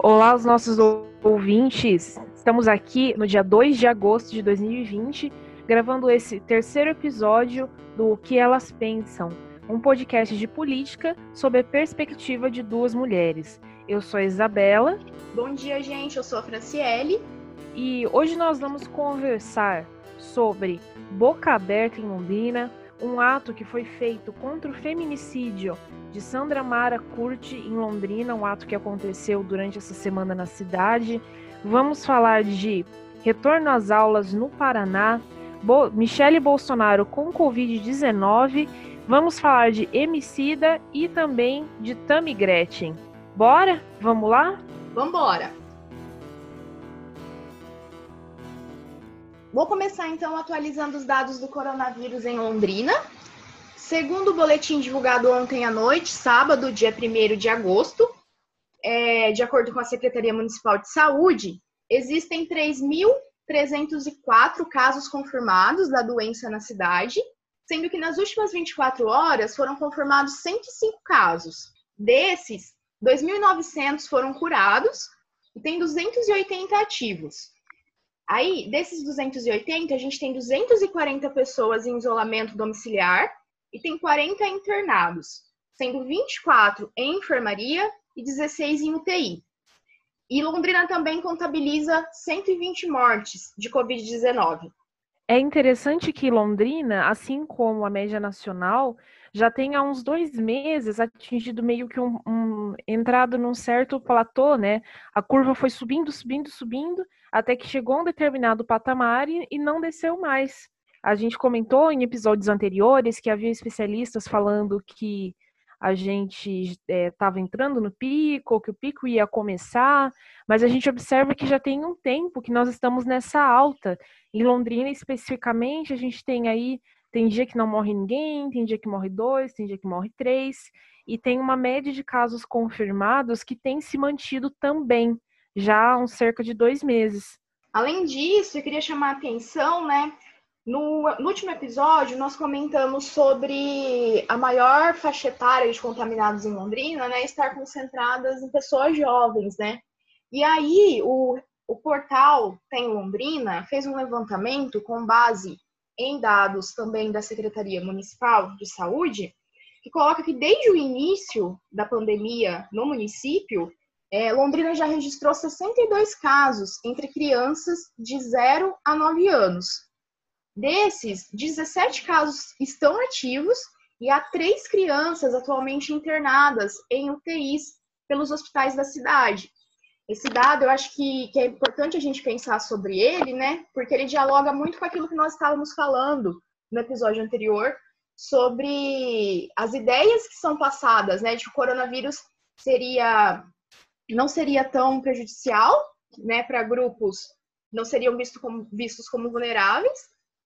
Olá, os nossos ouvintes. Estamos aqui no dia 2 de agosto de 2020, gravando esse terceiro episódio do Que Elas Pensam, um podcast de política sob a perspectiva de duas mulheres. Eu sou a Isabela. Bom dia, gente. Eu sou a Franciele. E hoje nós vamos conversar sobre Boca Aberta em Londrina, um ato que foi feito contra o feminicídio de Sandra Mara Curti em Londrina, um ato que aconteceu durante essa semana na cidade. Vamos falar de retorno às aulas no Paraná, Bo Michele Bolsonaro com Covid-19. Vamos falar de Emicida e também de Tammy Gretchen. Bora? Vamos lá? Vambora! Vou começar então atualizando os dados do coronavírus em Londrina. Segundo o boletim divulgado ontem à noite, sábado, dia 1 de agosto, é, de acordo com a Secretaria Municipal de Saúde, existem 3.304 casos confirmados da doença na cidade, sendo que nas últimas 24 horas foram confirmados 105 casos. Desses, 2.900 foram curados e tem 280 ativos. Aí, desses 280, a gente tem 240 pessoas em isolamento domiciliar e tem 40 internados, sendo 24 em enfermaria e 16 em UTI. E Londrina também contabiliza 120 mortes de Covid-19. É interessante que Londrina, assim como a média nacional, já tem há uns dois meses atingido meio que um, um entrado num certo platô, né? A curva foi subindo, subindo, subindo, até que chegou a um determinado patamar e, e não desceu mais. A gente comentou em episódios anteriores que havia especialistas falando que a gente estava é, entrando no pico, que o pico ia começar, mas a gente observa que já tem um tempo que nós estamos nessa alta. Em Londrina, especificamente, a gente tem aí, tem dia que não morre ninguém, tem dia que morre dois, tem dia que morre três, e tem uma média de casos confirmados que tem se mantido também, já há cerca de dois meses. Além disso, eu queria chamar a atenção, né, no, no, último episódio, nós comentamos sobre a maior faixa etária de contaminados em Londrina, né, estar concentradas em pessoas jovens, né? E aí, o, o portal Tem Londrina fez um levantamento com base em dados também da Secretaria Municipal de Saúde, que coloca que desde o início da pandemia no município, é, Londrina já registrou 62 casos entre crianças de 0 a 9 anos. Desses, 17 casos estão ativos e há três crianças atualmente internadas em UTIs pelos hospitais da cidade. Esse dado, eu acho que, que, é importante a gente pensar sobre ele, né? Porque ele dialoga muito com aquilo que nós estávamos falando no episódio anterior sobre as ideias que são passadas, né? De que o coronavírus seria não seria tão prejudicial, né, para grupos não seriam visto como, vistos como vulneráveis,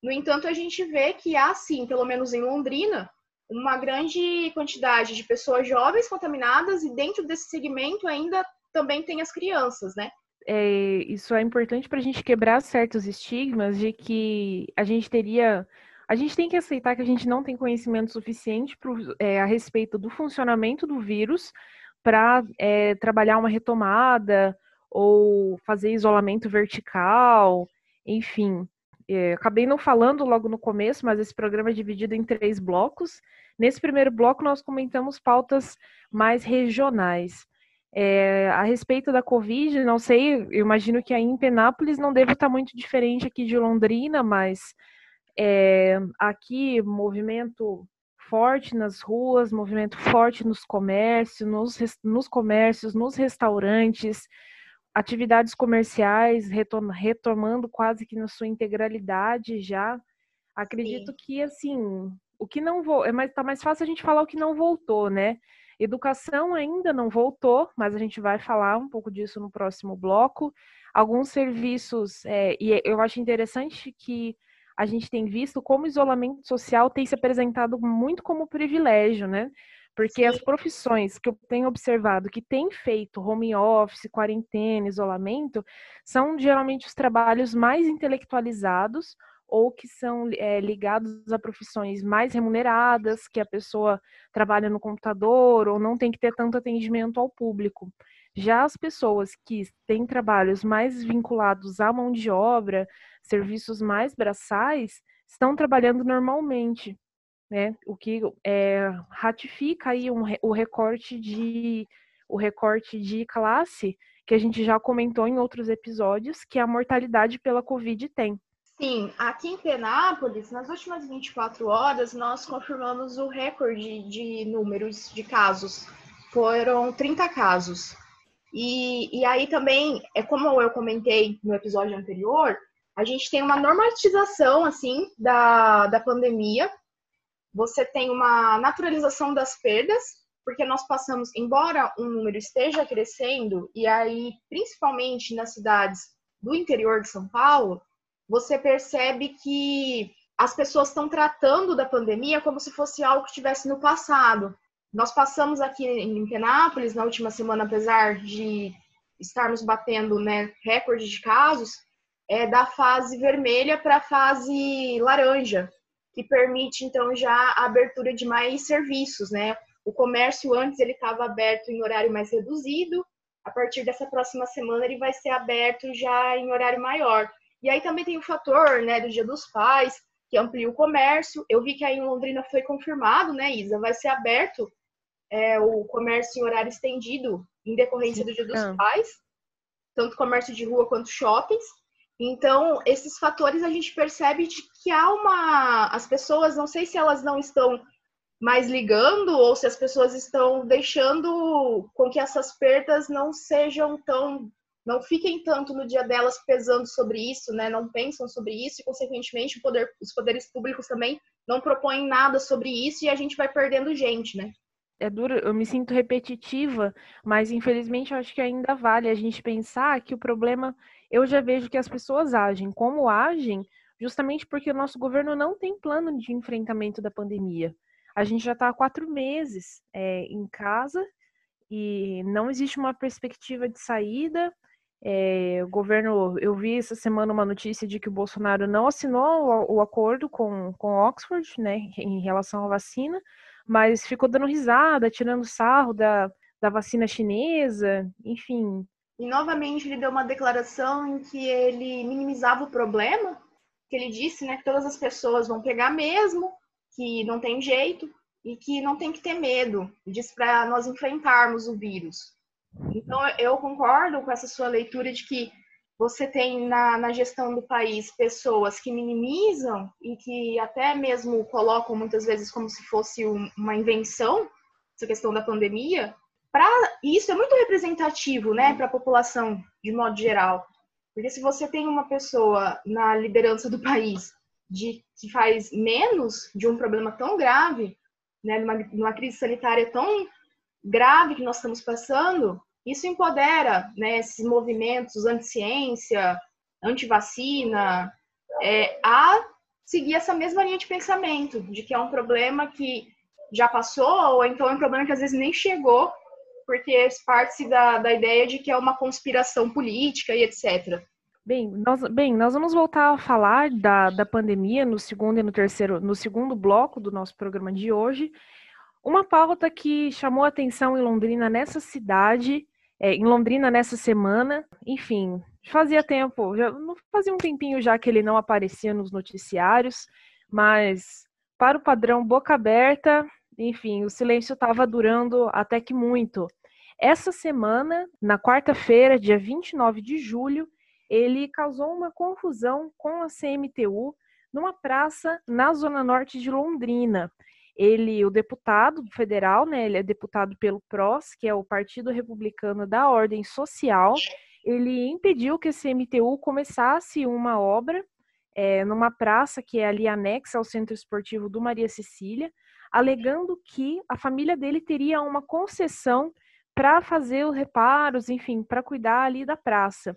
no entanto, a gente vê que há, sim, pelo menos em Londrina, uma grande quantidade de pessoas jovens contaminadas e dentro desse segmento ainda também tem as crianças, né? É, isso é importante para a gente quebrar certos estigmas de que a gente teria. A gente tem que aceitar que a gente não tem conhecimento suficiente pro, é, a respeito do funcionamento do vírus para é, trabalhar uma retomada ou fazer isolamento vertical, enfim. É, acabei não falando logo no começo, mas esse programa é dividido em três blocos. Nesse primeiro bloco, nós comentamos pautas mais regionais. É, a respeito da Covid, não sei, eu imagino que aí em Penápolis não deve estar muito diferente aqui de Londrina, mas é, aqui movimento forte nas ruas, movimento forte nos comércios, nos, nos comércios, nos restaurantes, atividades comerciais retomando quase que na sua integralidade já. Acredito Sim. que assim, o que não vou, é mais tá mais fácil a gente falar o que não voltou, né? Educação ainda não voltou, mas a gente vai falar um pouco disso no próximo bloco. Alguns serviços, é, e eu acho interessante que a gente tem visto como o isolamento social tem se apresentado muito como privilégio, né? Porque as profissões que eu tenho observado que têm feito home office, quarentena, isolamento, são geralmente os trabalhos mais intelectualizados ou que são é, ligados a profissões mais remuneradas, que a pessoa trabalha no computador ou não tem que ter tanto atendimento ao público. Já as pessoas que têm trabalhos mais vinculados à mão de obra, serviços mais braçais, estão trabalhando normalmente, né? O que é, ratifica aí um, o recorte de o recorte de classe que a gente já comentou em outros episódios, que a mortalidade pela Covid tem. Sim, aqui em Penápolis, nas últimas 24 horas, nós confirmamos o recorde de números de casos. Foram 30 casos. E, e aí também, é como eu comentei no episódio anterior, a gente tem uma normatização, assim, da, da pandemia. Você tem uma naturalização das perdas, porque nós passamos, embora um número esteja crescendo, e aí, principalmente nas cidades do interior de São Paulo, você percebe que as pessoas estão tratando da pandemia como se fosse algo que estivesse no passado. Nós passamos aqui em Penápolis na última semana, apesar de estarmos batendo né, recorde de casos, é da fase vermelha para a fase laranja, que permite então já a abertura de mais serviços, né? O comércio antes ele estava aberto em horário mais reduzido, a partir dessa próxima semana ele vai ser aberto já em horário maior. E aí também tem o fator, né, do Dia dos Pais, que amplia o comércio. Eu vi que aí em Londrina foi confirmado, né, Isa, vai ser aberto é, o comércio em horário estendido em decorrência do Dia dos ah. Pais, tanto comércio de rua quanto shoppings. Então, esses fatores a gente percebe de que há uma. As pessoas, não sei se elas não estão mais ligando ou se as pessoas estão deixando com que essas perdas não sejam tão. não fiquem tanto no dia delas pesando sobre isso, né? Não pensam sobre isso e, consequentemente, poder, os poderes públicos também não propõem nada sobre isso e a gente vai perdendo gente, né? é duro, eu me sinto repetitiva, mas infelizmente eu acho que ainda vale a gente pensar que o problema, eu já vejo que as pessoas agem como agem, justamente porque o nosso governo não tem plano de enfrentamento da pandemia. A gente já está há quatro meses é, em casa e não existe uma perspectiva de saída. É, o governo, eu vi essa semana uma notícia de que o Bolsonaro não assinou o, o acordo com, com Oxford, né, em relação à vacina, mas ficou dando risada, tirando sarro da, da vacina chinesa, enfim. E novamente ele deu uma declaração em que ele minimizava o problema, que ele disse né, que todas as pessoas vão pegar mesmo, que não tem jeito e que não tem que ter medo, diz para nós enfrentarmos o vírus. Então eu concordo com essa sua leitura de que você tem na, na, gestão do país pessoas que minimizam e que até mesmo colocam muitas vezes como se fosse um, uma invenção, essa questão da pandemia, para isso é muito representativo, né, para a população de modo geral. Porque se você tem uma pessoa na liderança do país de que faz menos de um problema tão grave, né, numa, numa crise sanitária tão grave que nós estamos passando, isso empodera né, esses movimentos anti-ciência, anti-vacina, é, a seguir essa mesma linha de pensamento, de que é um problema que já passou, ou então é um problema que às vezes nem chegou, porque parte-se da, da ideia de que é uma conspiração política e etc. Bem nós, bem, nós vamos voltar a falar da, da pandemia no segundo e no terceiro, no segundo bloco do nosso programa de hoje. Uma pauta que chamou atenção em Londrina nessa cidade é, em Londrina nessa semana. Enfim, fazia tempo, já fazia um tempinho já que ele não aparecia nos noticiários, mas para o padrão boca aberta, enfim, o silêncio estava durando até que muito. Essa semana, na quarta-feira, dia 29 de julho, ele causou uma confusão com a CMTU numa praça na zona norte de Londrina ele, o deputado federal, né, ele é deputado pelo PROS, que é o Partido Republicano da Ordem Social, ele impediu que a CMTU começasse uma obra é, numa praça que é ali anexa ao Centro Esportivo do Maria Cecília, alegando que a família dele teria uma concessão para fazer os reparos, enfim, para cuidar ali da praça.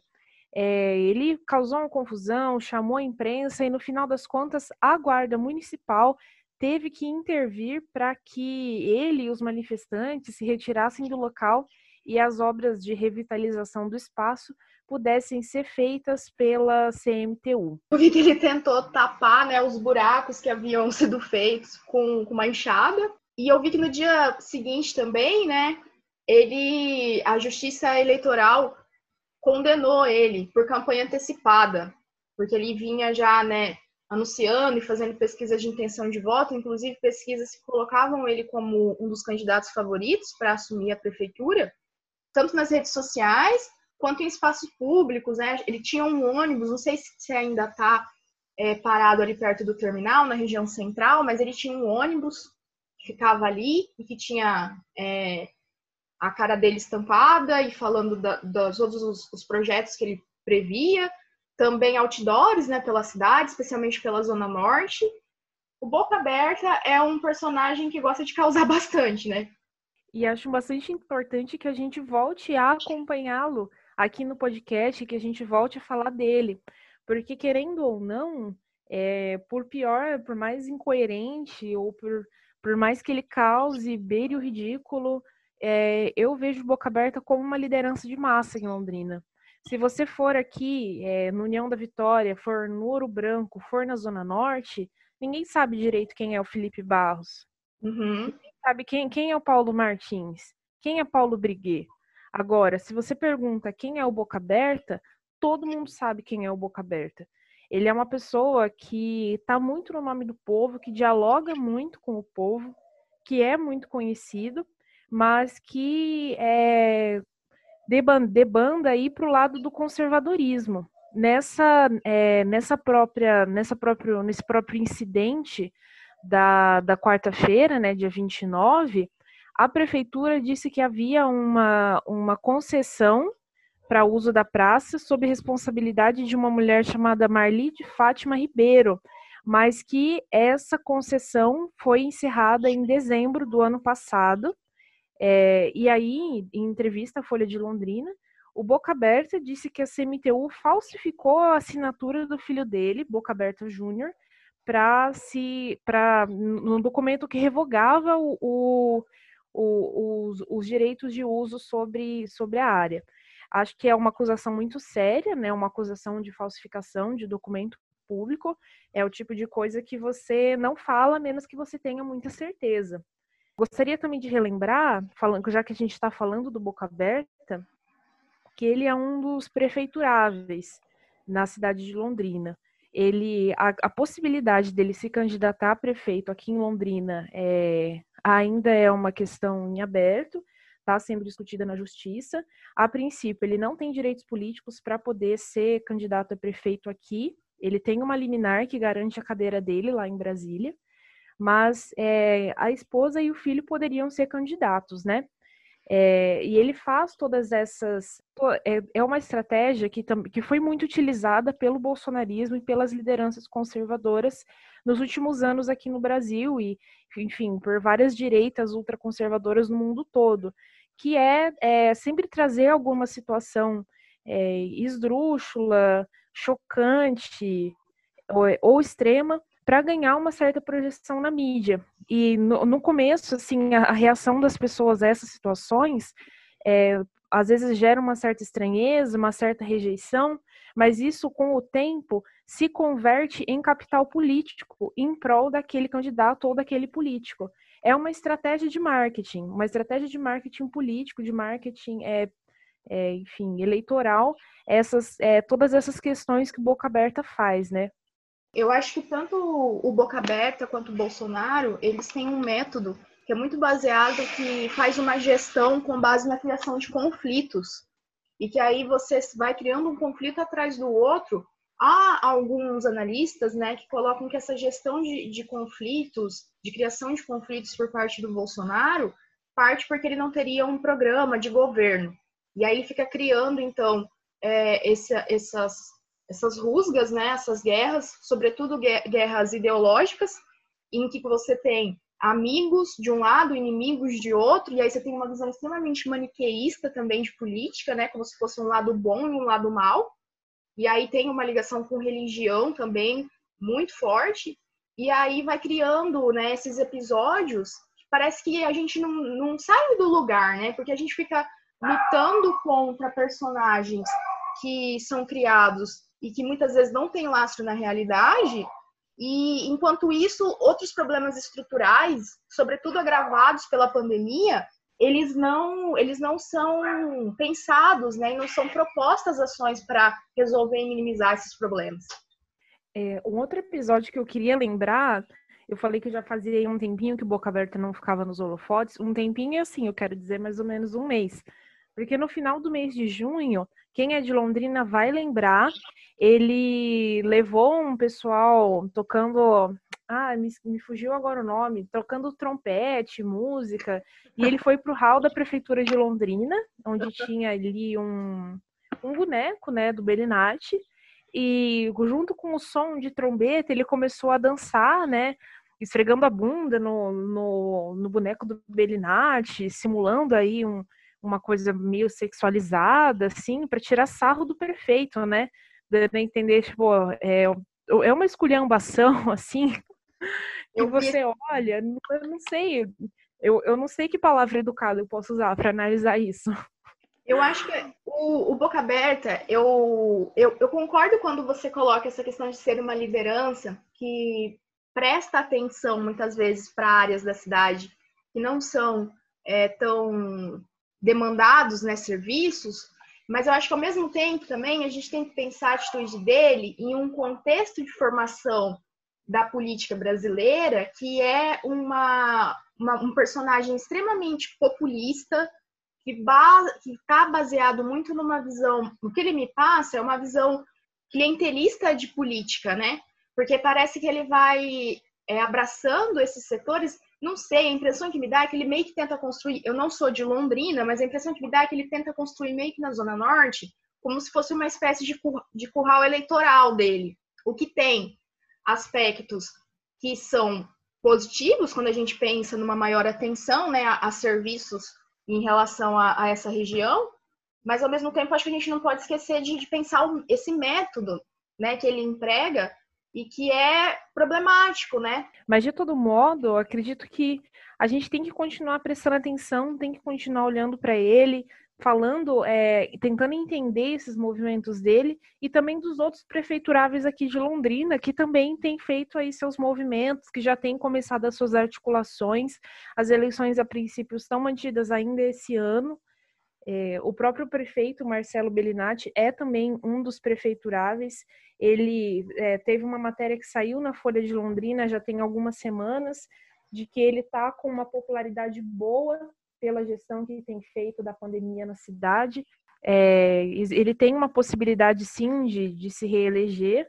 É, ele causou uma confusão, chamou a imprensa e, no final das contas, a Guarda Municipal teve que intervir para que ele e os manifestantes se retirassem do local e as obras de revitalização do espaço pudessem ser feitas pela CMTU. Eu vi que ele tentou tapar né, os buracos que haviam sido feitos com, com uma enxada. E eu vi que no dia seguinte também, né, ele, a Justiça Eleitoral condenou ele por campanha antecipada, porque ele vinha já, né, anunciando e fazendo pesquisas de intenção de voto, inclusive pesquisas que colocavam ele como um dos candidatos favoritos para assumir a prefeitura, tanto nas redes sociais quanto em espaços públicos, né? Ele tinha um ônibus, não sei se ainda está é, parado ali perto do terminal, na região central, mas ele tinha um ônibus que ficava ali e que tinha é, a cara dele estampada e falando da, dos todos os, os, projetos que ele previa, também outdoors, né, pela cidade, especialmente pela zona norte. O Boca Aberta é um personagem que gosta de causar bastante, né? E acho bastante importante que a gente volte a acompanhá-lo aqui no podcast, que a gente volte a falar dele. Porque, querendo ou não, é, por pior, por mais incoerente ou por, por mais que ele cause, beire o ridículo, é, eu vejo Boca Aberta como uma liderança de massa em Londrina. Se você for aqui é, no União da Vitória, for no Ouro Branco, for na Zona Norte, ninguém sabe direito quem é o Felipe Barros. Uhum. Sabe quem, quem é o Paulo Martins, quem é Paulo Briguet. Agora, se você pergunta quem é o Boca Aberta, todo mundo sabe quem é o Boca Aberta. Ele é uma pessoa que está muito no nome do povo, que dialoga muito com o povo, que é muito conhecido mas que é, debanda aí para o lado do conservadorismo. Nessa, é, nessa própria, nessa próprio, nesse próprio incidente da, da quarta-feira, né, dia 29, a prefeitura disse que havia uma, uma concessão para uso da praça sob responsabilidade de uma mulher chamada Marli de Fátima Ribeiro, mas que essa concessão foi encerrada em dezembro do ano passado. É, e aí, em entrevista à Folha de Londrina, o Boca Aberta disse que a CMTU falsificou a assinatura do filho dele, Boca Aberta Júnior, para se para no documento que revogava o, o, o, os, os direitos de uso sobre, sobre a área. Acho que é uma acusação muito séria, né? Uma acusação de falsificação de documento público. É o tipo de coisa que você não fala, menos que você tenha muita certeza. Gostaria também de relembrar, falando, já que a gente está falando do Boca Aberta, que ele é um dos prefeituráveis na cidade de Londrina. Ele, a, a possibilidade dele se candidatar a prefeito aqui em Londrina é, ainda é uma questão em aberto, está sendo discutida na justiça. A princípio, ele não tem direitos políticos para poder ser candidato a prefeito aqui. Ele tem uma liminar que garante a cadeira dele lá em Brasília mas é, a esposa e o filho poderiam ser candidatos, né? É, e ele faz todas essas. É, é uma estratégia que, que foi muito utilizada pelo bolsonarismo e pelas lideranças conservadoras nos últimos anos aqui no Brasil e, enfim, por várias direitas ultraconservadoras no mundo todo, que é, é sempre trazer alguma situação é, esdrúxula, chocante ou, ou extrema para ganhar uma certa projeção na mídia. E no, no começo, assim, a, a, reação das pessoas a essas situações é, às vezes gera uma certa estranheza, uma certa rejeição, mas isso com o tempo se converte em capital político em prol daquele candidato ou daquele político. É uma estratégia de marketing, uma estratégia de marketing político, de marketing, é, é enfim, eleitoral, essas, é, todas essas questões que Boca Aberta faz, né? Eu acho que tanto o Boca Aberta quanto o Bolsonaro, eles têm um método que é muito baseado que faz uma gestão com base na criação de conflitos. E que aí você vai criando um conflito atrás do outro. Há alguns analistas né, que colocam que essa gestão de, de conflitos, de criação de conflitos por parte do Bolsonaro, parte porque ele não teria um programa de governo. E aí ele fica criando, então, é, esse, essas essas rusgas, né, essas guerras, sobretudo guerras ideológicas, em que você tem amigos de um lado, inimigos de outro, e aí você tem uma visão extremamente maniqueísta também de política, né, como se fosse um lado bom e um lado mal. E aí tem uma ligação com religião também muito forte. E aí vai criando, né, esses episódios que parece que a gente não, não sai do lugar, né? Porque a gente fica lutando contra personagens que são criados e que muitas vezes não tem lastro na realidade. E enquanto isso, outros problemas estruturais, sobretudo agravados pela pandemia, eles não, eles não são pensados, né, e não são propostas ações para resolver e minimizar esses problemas. É, um outro episódio que eu queria lembrar, eu falei que já fazia um tempinho que Boca Aberta não ficava nos holofotes, um tempinho assim, eu quero dizer mais ou menos um mês. Porque no final do mês de junho, quem é de Londrina vai lembrar, ele levou um pessoal tocando ah, me, me, fugiu agora o nome, tocando trompete, música, e ele foi para o hall da prefeitura de Londrina, onde tinha ali um, um boneco, né, do Belinati, e junto com o som de trombeta, ele começou a dançar, né, esfregando a bunda no, no, no boneco do Belinati, simulando aí um, uma coisa meio sexualizada, assim, para tirar sarro do perfeito, né, dando a entender, tipo, é, é uma esculhambação, assim, que eu você olha, eu não sei, eu, eu não sei que palavra educada eu posso usar para analisar isso. Eu acho que o, o Boca Aberta, eu, eu, eu, concordo quando você coloca essa questão de ser uma liderança que presta atenção muitas vezes para áreas da cidade que não são é, tão demandados, né, serviços, mas eu acho que ao mesmo tempo também a gente tem que pensar a atitude dele em um contexto de formação da política brasileira, que é uma, uma um personagem extremamente populista, que está baseado muito numa visão. O que ele me passa é uma visão clientelista de política, né? Porque parece que ele vai é, abraçando esses setores. Não sei, a impressão que me dá é que ele meio que tenta construir. Eu não sou de Londrina, mas a impressão que me dá é que ele tenta construir meio que na Zona Norte, como se fosse uma espécie de, de curral eleitoral dele. O que tem aspectos que são positivos quando a gente pensa numa maior atenção né, a, a serviços em relação a, a, essa região, mas ao mesmo tempo acho que a gente não pode esquecer de, de pensar esse método né, que ele emprega e que é problemático, né? Mas de todo modo, acredito que a gente tem que continuar prestando atenção, tem que continuar olhando para ele, falando, é, tentando entender esses movimentos dele e também dos outros prefeituráveis aqui de Londrina, que também têm feito aí seus movimentos, que já têm começado as suas articulações. As eleições, a princípio, estão mantidas ainda esse ano. É, o próprio prefeito Marcelo Bellinati é também um dos prefeituráveis. Ele é, teve uma matéria que saiu na Folha de Londrina já tem algumas semanas, de que ele está com uma popularidade boa pela gestão que tem feito da pandemia na cidade. É, ele tem uma possibilidade, sim, de, de se reeleger.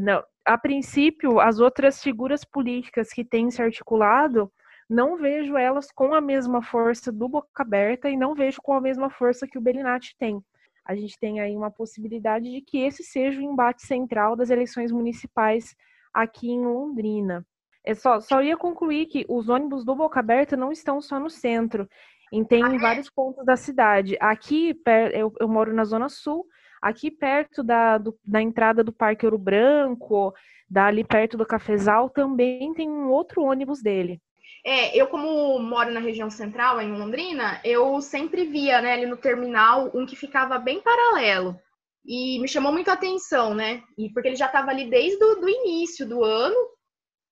Não, a princípio, as outras figuras políticas que têm se articulado, não vejo elas com a mesma força do Boca Aberta e não vejo com a mesma força que o Belinati tem. A gente tem aí uma possibilidade de que esse seja o embate central das eleições municipais aqui em Londrina. É só, só ia concluir que os ônibus do Boca Aberta não estão só no centro, e tem é? vários pontos da cidade. Aqui, eu, eu moro na Zona Sul, aqui perto da, do, da entrada do Parque Ouro Branco, dali perto do Cafezal, também tem um outro ônibus dele. É, eu como moro na região central, em Londrina, eu sempre via, né, ali no terminal, um que ficava bem paralelo. E me chamou muito a atenção, né? E porque ele já estava ali desde o início do ano,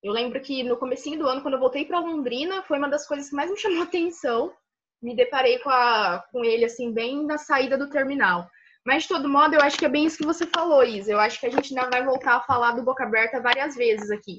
eu lembro que no comecinho do ano, quando eu voltei para Londrina, foi uma das coisas que mais me chamou atenção. Me deparei com, a, com ele, assim, bem na saída do terminal. Mas, de todo modo, eu acho que é bem isso que você falou, Isa. Eu acho que a gente ainda vai voltar a falar do Boca Aberta várias vezes aqui.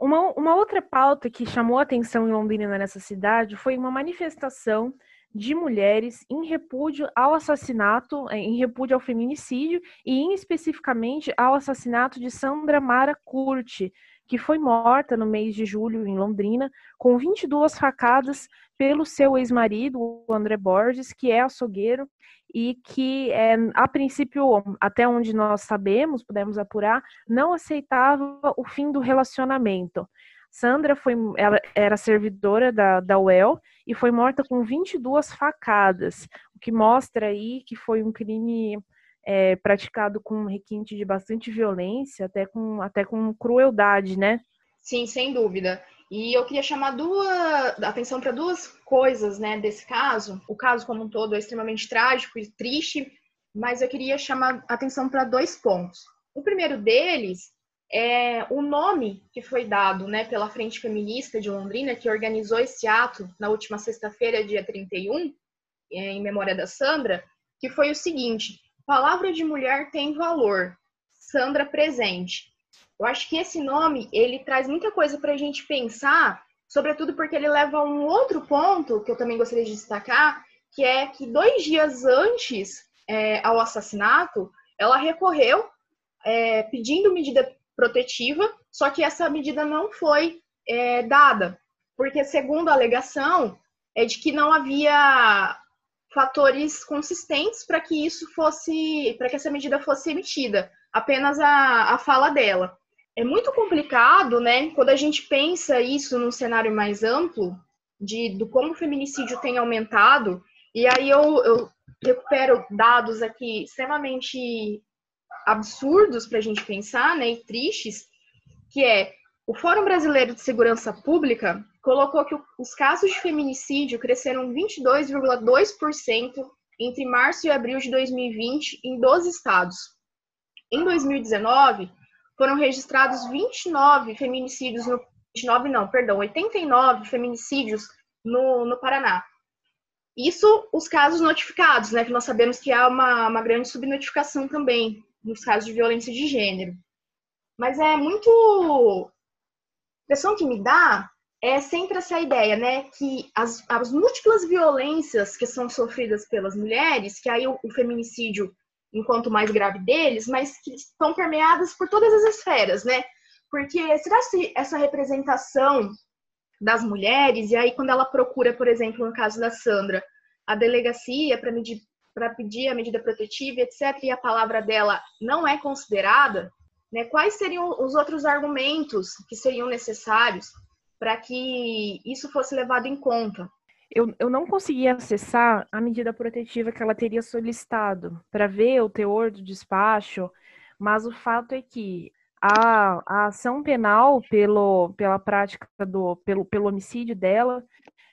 Uma, uma outra pauta que chamou atenção em Londrina nessa cidade foi uma manifestação de mulheres em repúdio ao assassinato, é, em repúdio ao feminicídio e, em, especificamente, ao assassinato de Sandra Mara Curti, que foi morta no mês de julho em Londrina, com 22 facadas pelo seu ex-marido, o André Borges, que é açougueiro e que, é, a princípio, até onde nós sabemos, pudemos apurar, não aceitava o fim do relacionamento. Sandra foi, ela era servidora da, da UEL e foi morta com 22 facadas, o que mostra aí que foi um crime é, praticado com requinte de bastante violência, até com, até com crueldade, né? Sim, sem dúvida. E eu queria chamar duas, atenção para duas coisas, né, desse caso. O caso como um todo é extremamente trágico e triste, mas eu queria chamar atenção para dois pontos. O primeiro deles é o nome que foi dado né, pela Frente Feminista de Londrina, que organizou esse ato na última sexta-feira, dia 31, é, em memória da Sandra, que foi o seguinte: Palavra de mulher tem valor. Sandra presente. Eu acho que esse nome ele traz muita coisa para a gente pensar, sobretudo porque ele leva a um outro ponto que eu também gostaria de destacar, que é que dois dias antes é, ao assassinato, ela recorreu é, pedindo medida protetiva, só que essa medida não foi é, dada, porque segundo a alegação é de que não havia fatores consistentes para que isso fosse, para que essa medida fosse emitida, apenas a, a fala dela. É muito complicado, né, quando a gente pensa isso num cenário mais amplo, de do como o feminicídio tem aumentado, e aí eu, eu recupero dados aqui extremamente absurdos para a gente pensar, né, e tristes, que é o Fórum Brasileiro de Segurança Pública colocou que os casos de feminicídio cresceram 22,2% entre março e abril de 2020 em 12 estados. Em 2019, foram registrados 29 feminicídios no 29 não, perdão, 89 feminicídios no, no Paraná. Isso os casos notificados, né? Que nós sabemos que há uma, uma grande subnotificação também nos casos de violência de gênero. Mas é muito. Impressão que me dá é sempre essa ideia, né? Que as, as múltiplas violências que são sofridas pelas mulheres, que aí o, o feminicídio, enquanto mais grave deles, mas que estão permeadas por todas as esferas, né? Porque será que essa representação das mulheres, e aí quando ela procura, por exemplo, no caso da Sandra, a delegacia para pedir a medida protetiva, etc., e a palavra dela não é considerada, né, quais seriam os outros argumentos que seriam necessários para que isso fosse levado em conta? Eu, eu não consegui acessar a medida protetiva que ela teria solicitado para ver o teor do despacho, mas o fato é que a, a ação penal pelo, pela prática do pelo, pelo homicídio dela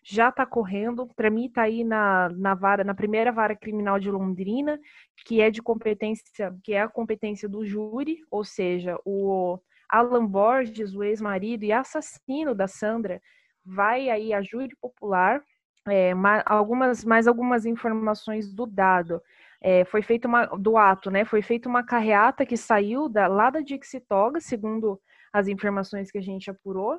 já está correndo, tramita aí na, na vara, na primeira vara criminal de Londrina, que é de competência, que é a competência do júri, ou seja, o Alan Borges, o ex-marido e assassino da Sandra, vai aí a júri popular, é, mais, algumas, mais algumas informações do dado. É, foi feita uma do ato, né? Foi feita uma carreata que saiu da, lá da Dixitoga, segundo as informações que a gente apurou,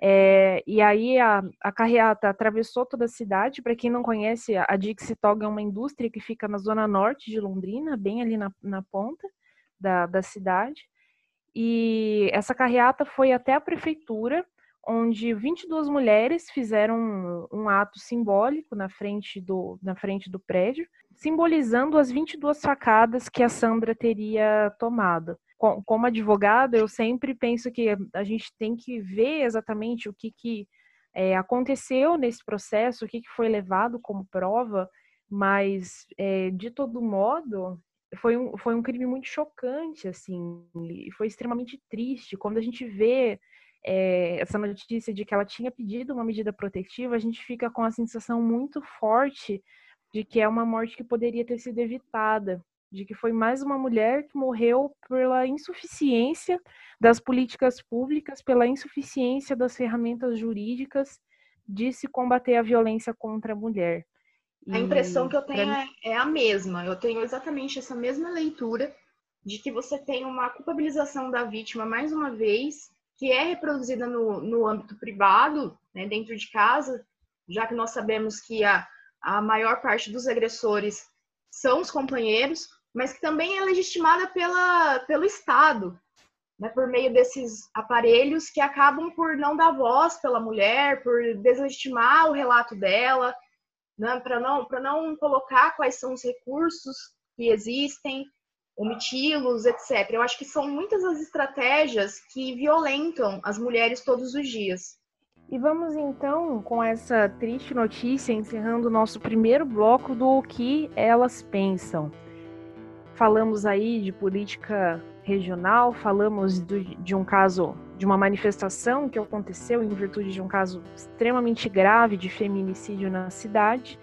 é, e aí a, a carreata atravessou toda a cidade. Para quem não conhece, a Dixitog é uma indústria que fica na zona norte de Londrina, bem ali na, na ponta da, da cidade. E essa carreata foi até a prefeitura, onde 22 mulheres fizeram um, um, ato simbólico na frente, do, na frente do prédio, simbolizando as 22 facadas que a Sandra teria tomado como advogada, eu sempre penso que a gente tem que ver exatamente o que, que é, aconteceu nesse processo, o que, que foi levado como prova, mas é, de todo modo foi um, foi um crime muito chocante, assim, e foi extremamente triste. Quando a gente vê é, essa notícia de que ela tinha pedido uma medida protetiva, a gente fica com a sensação muito forte de que é uma morte que poderia ter sido evitada de que foi mais uma mulher que morreu pela insuficiência das políticas públicas, pela insuficiência das ferramentas jurídicas de se combater a violência contra a mulher. E, a impressão que eu tenho é, é a mesma. Eu tenho exatamente essa mesma leitura de que você tem uma culpabilização da vítima, mais uma vez, que é reproduzida no, no âmbito privado, né, dentro de casa, já que nós sabemos que a, a maior parte dos agressores são os companheiros, mas que também é legitimada pela, pelo Estado, né, por meio desses aparelhos que acabam por não dar voz pela mulher, por deslegitimar o relato dela, né, para não, não colocar quais são os recursos que existem, omiti-los, etc. Eu acho que são muitas as estratégias que violentam as mulheres todos os dias. E vamos então com essa triste notícia encerrando o nosso primeiro bloco do que elas pensam. Falamos aí de política regional, falamos do, de um caso, de uma manifestação que aconteceu em virtude de um caso extremamente grave de feminicídio na cidade.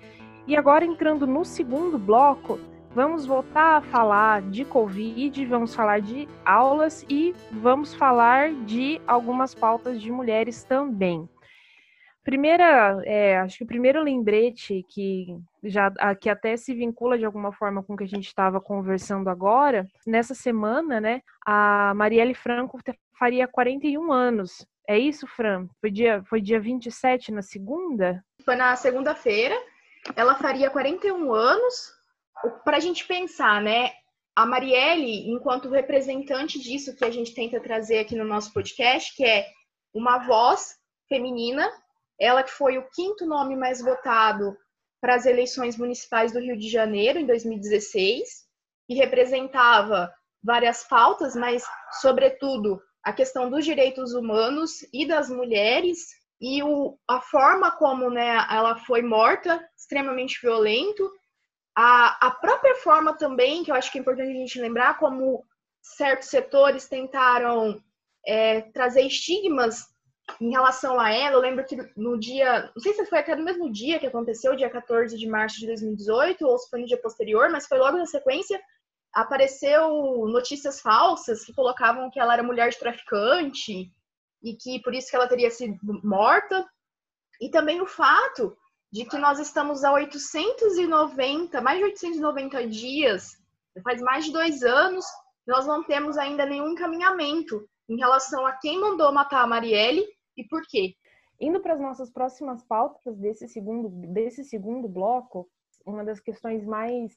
E agora, entrando no segundo bloco, Vamos voltar a falar de Covid, vamos falar de aulas e vamos falar de algumas pautas de mulheres também. Primeira, é, acho que o primeiro lembrete que já que até se vincula de alguma forma com o que a gente estava conversando agora, nessa semana, né, a Marielle Franco faria 41 anos. É isso, Fran? Foi dia, foi dia 27 na segunda? Foi na segunda-feira. Ela faria 41 anos, para a gente pensar, né? A Marielle, enquanto representante disso que a gente tenta trazer aqui no nosso podcast, que é uma voz feminina, ela que foi o quinto nome mais votado para as eleições municipais do Rio de Janeiro em 2016 e representava várias pautas, mas sobretudo a questão dos direitos humanos e das mulheres e o, a forma como né, ela foi morta, extremamente violento, a, a própria forma também, que eu acho que é importante a gente lembrar, como certos setores tentaram é, trazer estigmas em relação a ela. Eu lembro que no dia, não sei se foi até no mesmo dia que aconteceu, dia 14 de março de 2018, ou se foi no dia posterior, mas foi logo na sequência, apareceu notícias falsas que colocavam que ela era mulher de traficante e que por isso que ela teria sido morta. E também o fato de que nós estamos há 890, mais de 890 dias, faz mais de dois anos, nós não temos ainda nenhum encaminhamento em relação a quem mandou matar a Marielle e por quê. Indo para as nossas próximas pautas desse segundo, desse segundo bloco, uma das questões mais,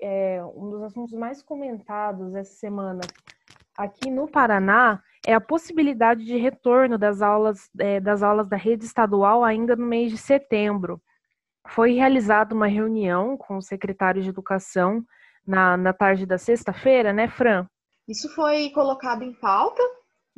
é, um dos assuntos mais comentados essa semana aqui no Paraná é a possibilidade de retorno das aulas, é, das aulas da rede estadual ainda no mês de setembro foi realizada uma reunião com o secretário de Educação na, na tarde da sexta-feira, né, Fran? Isso foi colocado em pauta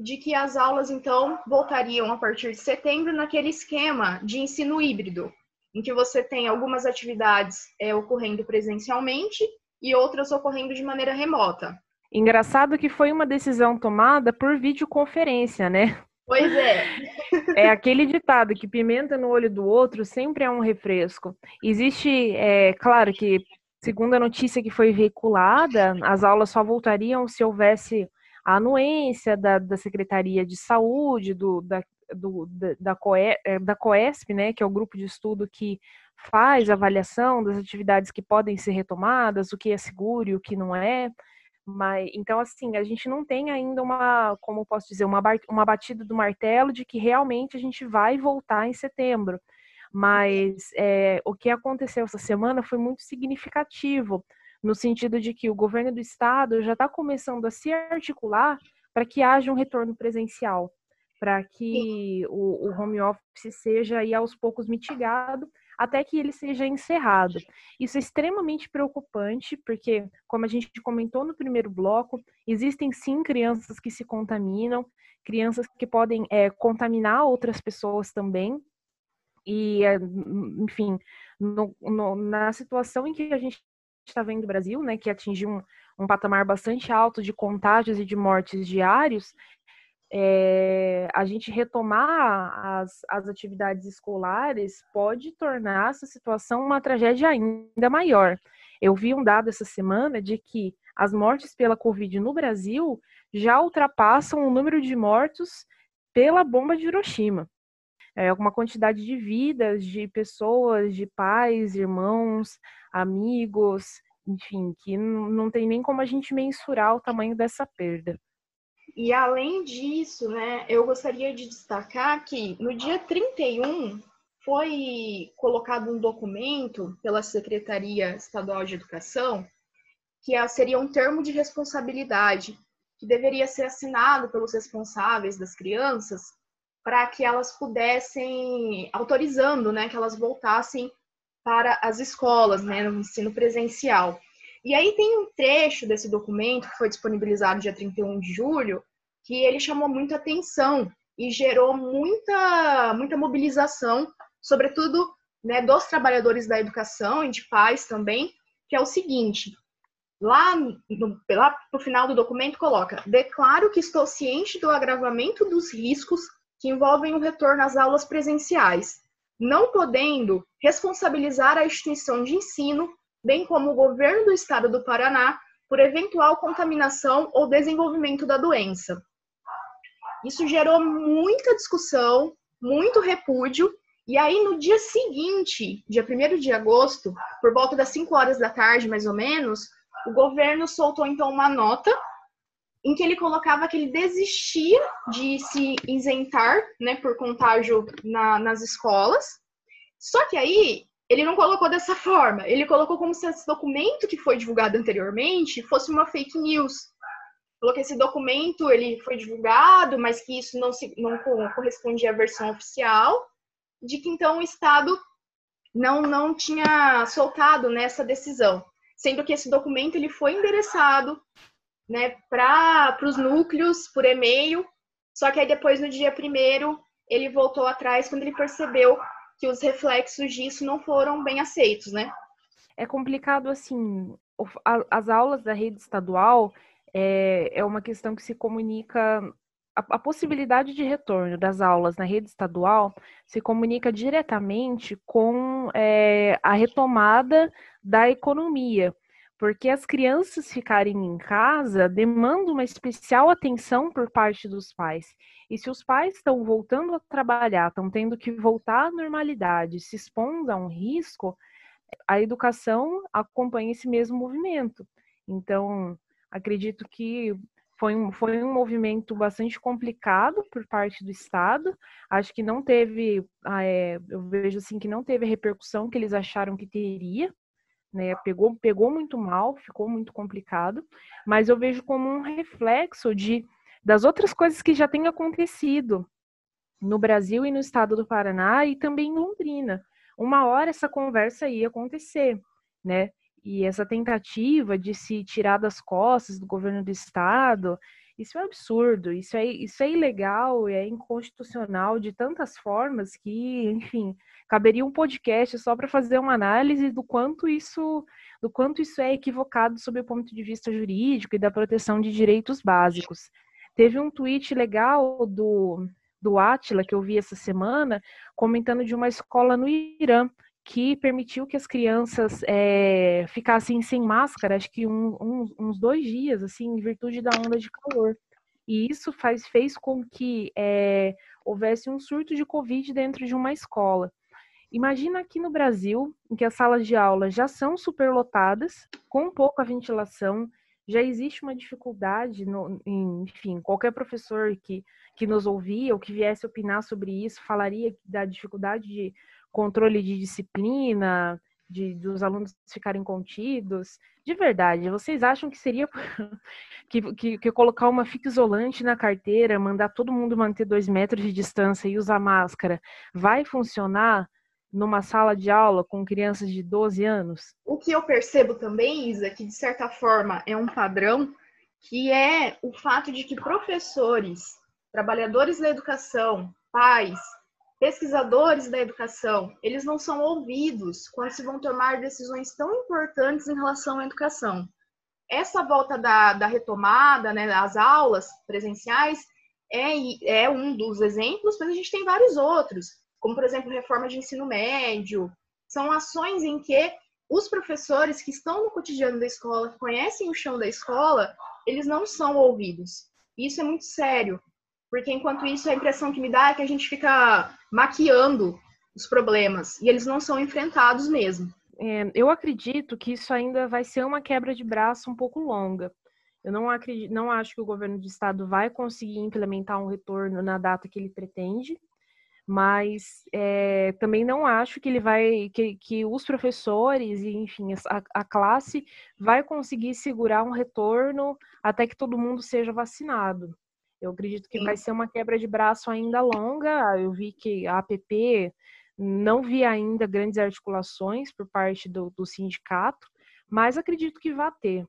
de que as aulas, então, voltariam a partir de setembro naquele esquema de ensino híbrido, em que você tem algumas atividades é, ocorrendo presencialmente e outras ocorrendo de maneira remota. Engraçado que foi uma decisão tomada por videoconferência, né? Pois é. É aquele ditado que pimenta no olho do outro sempre é um refresco. Existe, é, claro que, segundo a notícia que foi veiculada, as aulas só voltariam se houvesse a anuência da, da Secretaria de Saúde, do, da, do, da, da, COE, é, da COESP, né, que é o grupo de estudo que faz avaliação das atividades que podem ser retomadas, o que é seguro e o que não é. Mas, então, assim, a gente não tem ainda uma, como posso dizer, uma, uma batida do martelo de que realmente a gente vai voltar em setembro. Mas é, o que aconteceu essa semana foi muito significativo, no sentido de que o governo do estado já está começando a se articular para que haja um retorno presencial, para que o, o home office seja aí aos poucos mitigado até que ele seja encerrado. Isso é extremamente preocupante, porque, como a gente comentou no primeiro bloco, existem sim crianças que se contaminam, crianças que podem é, contaminar outras pessoas também. E, é, enfim, no, no, na situação em que a gente está vendo o Brasil, né, que atingiu um, um patamar bastante alto de contágios e de mortes diários, é, a gente retomar as, as atividades escolares pode tornar essa situação uma tragédia ainda maior. Eu vi um dado essa semana de que as mortes pela Covid no Brasil já ultrapassam o número de mortos pela bomba de Hiroshima. É uma quantidade de vidas, de pessoas, de pais, irmãos, amigos, enfim, que não tem nem como a gente mensurar o tamanho dessa perda. E além disso, né, eu gostaria de destacar que no dia 31 foi colocado um documento pela Secretaria Estadual de Educação que seria um termo de responsabilidade que deveria ser assinado pelos responsáveis das crianças para que elas pudessem autorizando, né, que elas voltassem para as escolas, né, no ensino presencial. E aí tem um trecho desse documento que foi disponibilizado dia 31 de julho, que ele chamou muita atenção e gerou muita, muita mobilização, sobretudo né, dos trabalhadores da educação e de pais também, que é o seguinte: lá no, lá no final do documento coloca: declaro que estou ciente do agravamento dos riscos que envolvem o retorno às aulas presenciais, não podendo responsabilizar a instituição de ensino bem como o governo do estado do Paraná, por eventual contaminação ou desenvolvimento da doença. Isso gerou muita discussão, muito repúdio, e aí no dia seguinte, dia 1 de agosto, por volta das 5 horas da tarde, mais ou menos, o governo soltou então uma nota em que ele colocava que ele desistia de se isentar, né, por contágio na, nas escolas. Só que aí ele não colocou dessa forma. Ele colocou como se esse documento que foi divulgado anteriormente fosse uma fake news. Falou que esse documento ele foi divulgado, mas que isso não, se, não correspondia à versão oficial, de que então o Estado não, não tinha soltado nessa decisão, sendo que esse documento ele foi endereçado né, para os núcleos por e-mail, só que aí depois no dia primeiro ele voltou atrás quando ele percebeu que os reflexos disso não foram bem aceitos, né? É complicado assim, as aulas da rede estadual é, é uma questão que se comunica a, possibilidade de retorno das aulas na rede estadual se comunica diretamente com é, a retomada da economia porque as crianças ficarem em casa demandam uma especial atenção por parte dos pais. E se os pais estão voltando a trabalhar, estão tendo que voltar à normalidade, se expondo a um risco, a educação acompanha esse mesmo movimento. Então, acredito que foi um, foi um movimento bastante complicado por parte do Estado. Acho que não teve, ah, é, eu vejo assim que não teve a repercussão que eles acharam que teria né? Pegou, pegou muito mal, ficou muito complicado, mas eu vejo como um reflexo de das outras coisas que já têm acontecido no Brasil e no estado do Paraná e também em Londrina. Uma hora essa conversa ia acontecer, né? E essa tentativa de se tirar das costas do governo do estado, isso é absurdo, isso é, isso é ilegal, é inconstitucional de tantas formas que, enfim, caberia um podcast só para fazer uma análise do quanto isso do quanto isso é equivocado sob o ponto de vista jurídico e da proteção de direitos básicos. Teve um tweet legal do, do Atila que eu vi essa semana comentando de uma escola no Irã que permitiu que as crianças é, ficassem sem máscara, acho que um, um, uns dois dias, assim, em virtude da onda de calor. E isso faz, fez com que é, houvesse um surto de Covid dentro de uma escola. Imagina aqui no Brasil, em que as salas de aula já são superlotadas, com pouca ventilação, já existe uma dificuldade, no, enfim, qualquer professor que, que nos ouvia ou que viesse opinar sobre isso falaria da dificuldade de controle de disciplina, de, dos alunos ficarem contidos. De verdade, vocês acham que seria que, que, que, colocar uma fita isolante na carteira, mandar todo mundo manter dois metros de distância e usar máscara, vai funcionar? numa sala de aula com crianças de 12 anos? O que eu percebo também, Isa, que de certa forma é um padrão, que é o fato de que professores, trabalhadores da educação, pais, pesquisadores da educação, eles não são ouvidos quando se vão tomar decisões tão importantes em relação à educação. Essa volta da, da retomada, né, das aulas presenciais, é, é um dos exemplos, mas a gente tem vários outros como por exemplo reforma de ensino médio. São ações em que os professores que estão no cotidiano da escola, que conhecem o chão da escola, eles não são ouvidos. Isso é muito sério, porque enquanto isso a impressão que me dá é que a gente fica maquiando os problemas e eles não são enfrentados mesmo. É, eu acredito que isso ainda vai ser uma quebra de braço um pouco longa. Eu não acredito, não acho que o governo de estado vai conseguir implementar um retorno na data que ele pretende mas é, também não acho que ele vai, que, que os professores e, enfim, a, a, classe vai conseguir segurar um retorno até que todo mundo seja vacinado. Eu acredito que Sim. vai ser uma quebra de braço ainda longa. Eu vi que a APP não vi ainda grandes articulações por parte do, do sindicato, mas acredito que vai ter.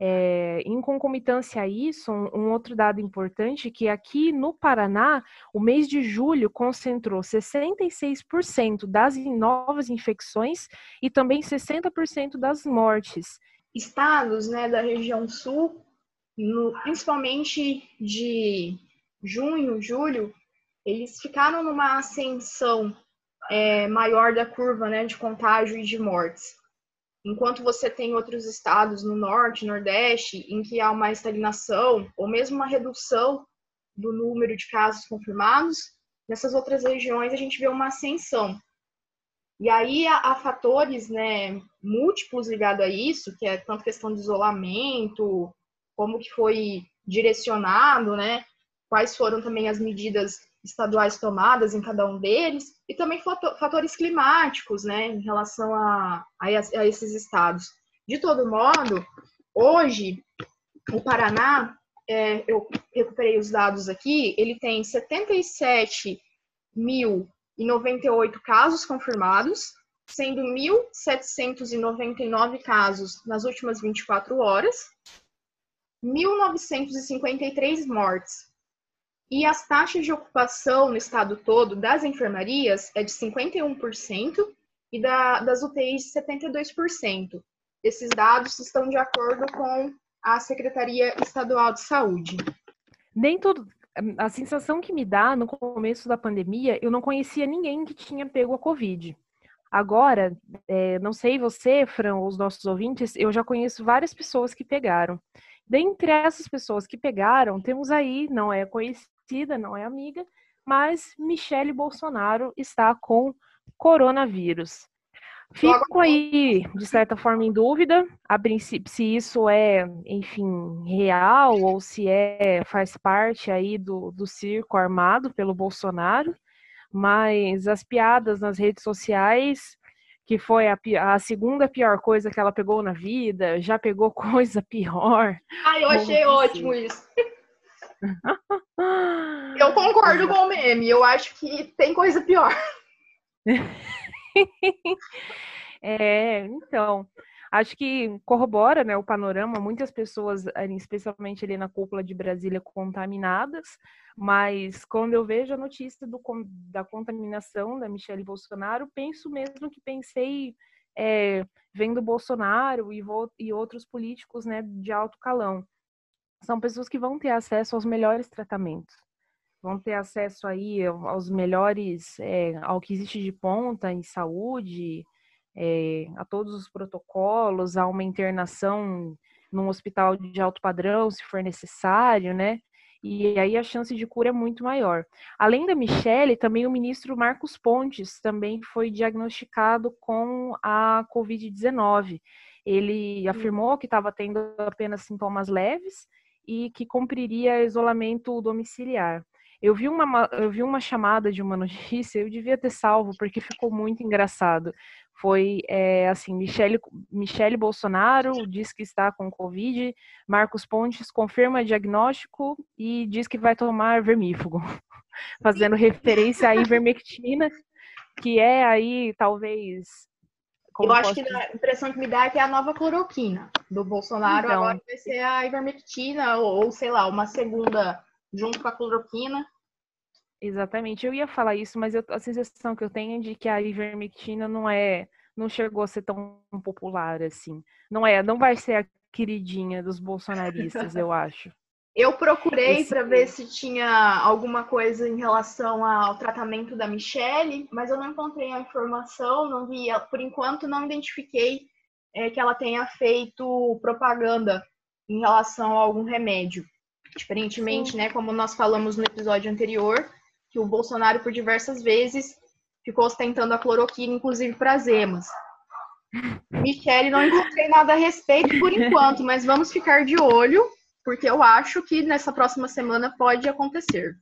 É, em concomitância a isso, um, um, outro dado importante é que aqui no Paraná, o mês de julho concentrou 66% das novas infecções e também 60% das mortes. Estados né, da região sul, no, principalmente de junho, julho, eles ficaram numa ascensão é, maior da curva né, de contágio e de mortes. enquanto você tem outros estados no norte, nordeste, em que há uma estagnação ou mesmo uma redução do número de casos confirmados, nessas outras regiões a gente vê uma ascensão. E aí há, fatores né, múltiplos ligados a isso, que é tanto questão de isolamento, como que foi direcionado, né? Quais foram também as medidas estaduais tomadas em cada um deles, e também fatores climáticos, né, em relação a, a, a esses estados. De todo modo, hoje, o Paraná, é, eu recuperei os dados aqui, ele tem 77.098 casos confirmados, sendo 1.799 casos nas últimas 24 horas, 1.953 mortes, e as taxas de ocupação no estado todo das enfermarias é de 51% e da, das UTIs de 72%. Esses dados estão de acordo com a Secretaria Estadual de Saúde. Nem tudo. A sensação que me dá no começo da pandemia, eu não conhecia ninguém que tinha pego a Covid. Agora, é, não sei você, Fran, ou os nossos ouvintes, eu já conheço várias pessoas que pegaram. Dentre essas pessoas que pegaram, temos aí, não é conhecida, não é amiga, mas Michele Bolsonaro está com coronavírus. Fico aí, de certa forma, em dúvida, a princípio, se isso é, enfim, real ou se é faz parte aí do, do circo armado pelo Bolsonaro, mas as piadas nas redes sociais, que foi a, a segunda pior coisa que ela pegou na vida, já pegou coisa pior. Ai, eu achei ótimo isso. Eu concordo com o meme. Eu acho que tem coisa pior. É, então, acho que corrobora né, o panorama. Muitas pessoas, especialmente ali na cúpula de Brasília, contaminadas, mas quando eu vejo a notícia do, da contaminação da Michelle Bolsonaro, penso mesmo que pensei é, vendo Bolsonaro e, e outros políticos né, de alto calão são pessoas que vão ter acesso aos melhores tratamentos, vão ter acesso aí aos melhores, é, ao que existe de ponta em saúde, é, a todos os protocolos, a uma internação num hospital de alto padrão, se for necessário, né? E aí a chance de cura é muito maior. Além da Michelle, também o ministro Marcos Pontes também foi diagnosticado com a Covid-19. Ele afirmou que estava tendo apenas sintomas leves e que cumpriria isolamento domiciliar. Eu vi, uma, eu vi uma chamada de uma notícia, eu devia ter salvo, porque ficou muito engraçado. Foi é, assim: Michele, Michele Bolsonaro diz que está com Covid, Marcos Pontes confirma diagnóstico e diz que vai tomar vermífugo, fazendo referência à ivermectina, que é aí talvez eu acho que a impressão que me dá é que é a nova cloroquina. Do Bolsonaro então, agora vai ser a ivermectina ou, ou, sei lá, uma segunda junto com a cloroquina. Exatamente, eu ia falar isso, mas eu, a sensação que eu tenho é de que a ivermectina não é, não chegou a ser tão popular assim. Não é, não vai ser a queridinha dos bolsonaristas, eu acho. Eu procurei para ver se tinha alguma coisa em relação ao tratamento da Michelle, mas eu não encontrei a informação, não vi, por enquanto não identifiquei é, que ela tenha feito propaganda em relação a algum remédio. Diferentemente, né, como nós falamos no episódio anterior, que o Bolsonaro por diversas vezes ficou ostentando a cloroquina, inclusive para as emas. Michele, não encontrei nada a respeito por enquanto, mas vamos ficar de olho porque eu acho que nessa próxima semana pode acontecer.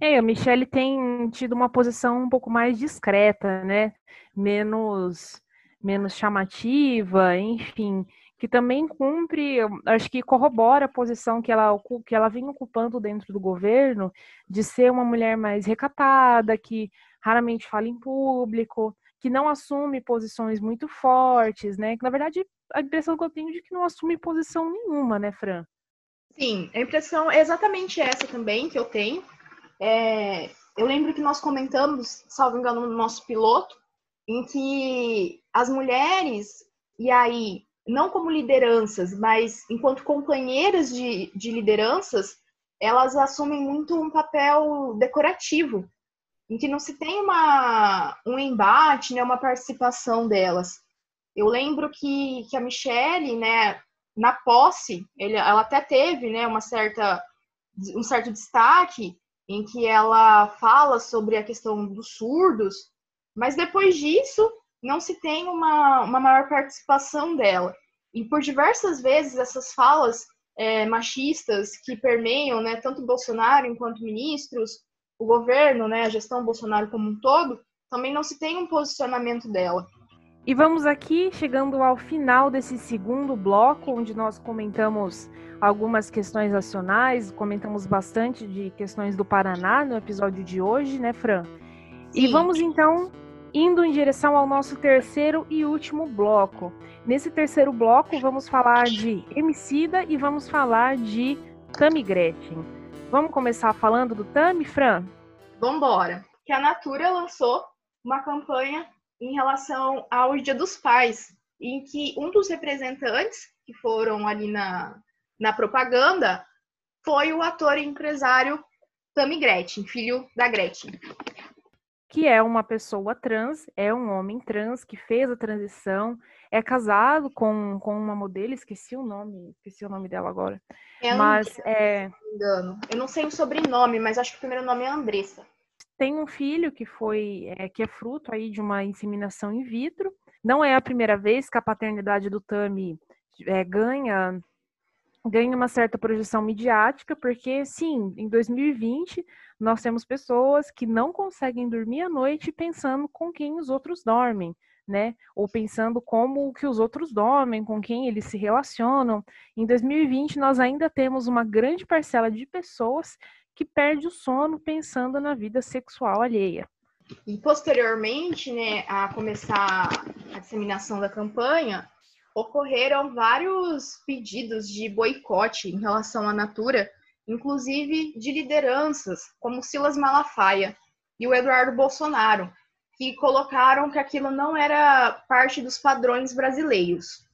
É, a Michelle tem tido uma posição um pouco mais discreta, né? Menos, menos chamativa, enfim, que também cumpre, acho que corrobora a posição que ela, que ela vem ocupando dentro do governo, de ser uma mulher mais recatada, que raramente fala em público, que não assume posições muito fortes, né? Que na verdade a impressão que eu tenho é de que não assume posição nenhuma, né, Fran? Sim, a impressão é exatamente essa também que eu tenho. É, eu lembro que nós comentamos, salvo engano, no nosso piloto, em que as mulheres, e aí, não como lideranças, mas enquanto companheiras de, de lideranças, elas assumem muito um papel decorativo, em que não se tem uma, um embate, né, uma participação delas. Eu lembro que, que a Michelle, né, na posse, ele, ela até teve né, uma certa, um certo destaque em que ela fala sobre a questão dos surdos, mas depois disso não se tem uma, uma maior participação dela. E por diversas vezes essas falas é, machistas que permeiam né, tanto Bolsonaro enquanto ministros, o governo, né, a gestão Bolsonaro como um todo, também não se tem um posicionamento dela. E vamos aqui chegando ao final desse segundo bloco, onde nós comentamos algumas questões nacionais, comentamos bastante de questões do Paraná no episódio de hoje, né, Fran? Sim. E vamos então indo em direção ao nosso terceiro e último bloco. Nesse terceiro bloco, vamos falar de Emicida e vamos falar de Tami Gretchen. Vamos começar falando do Tami, Fran? Vambora. Que a Natura lançou uma campanha em relação ao Dia dos Pais, em que um dos representantes que foram ali na, na propaganda foi o ator e empresário Tammy Gretchen, filho da Gretchen. Que é uma pessoa trans, é um homem trans que fez a transição, é casado com, com uma modelo, esqueci o nome, esqueci o nome dela agora. É mas é. Eu não sei o sobrenome, mas acho que o primeiro nome é Andressa tem um filho que foi é, que é fruto aí de uma inseminação in vitro. Não é a primeira vez que a paternidade do Tami é, ganha ganha uma certa projeção midiática, porque sim, em 2020 nós temos pessoas que não conseguem dormir à noite pensando com quem os outros dormem, né? Ou pensando como que os outros dormem, com quem eles se relacionam. Em 2020 nós ainda temos uma grande parcela de pessoas que perde o sono pensando na vida sexual alheia. E posteriormente, né, a começar a disseminação da campanha, ocorreram vários pedidos de boicote em relação à Natura, inclusive de lideranças como Silas Malafaia e o Eduardo Bolsonaro, que colocaram que aquilo não era parte dos padrões brasileiros.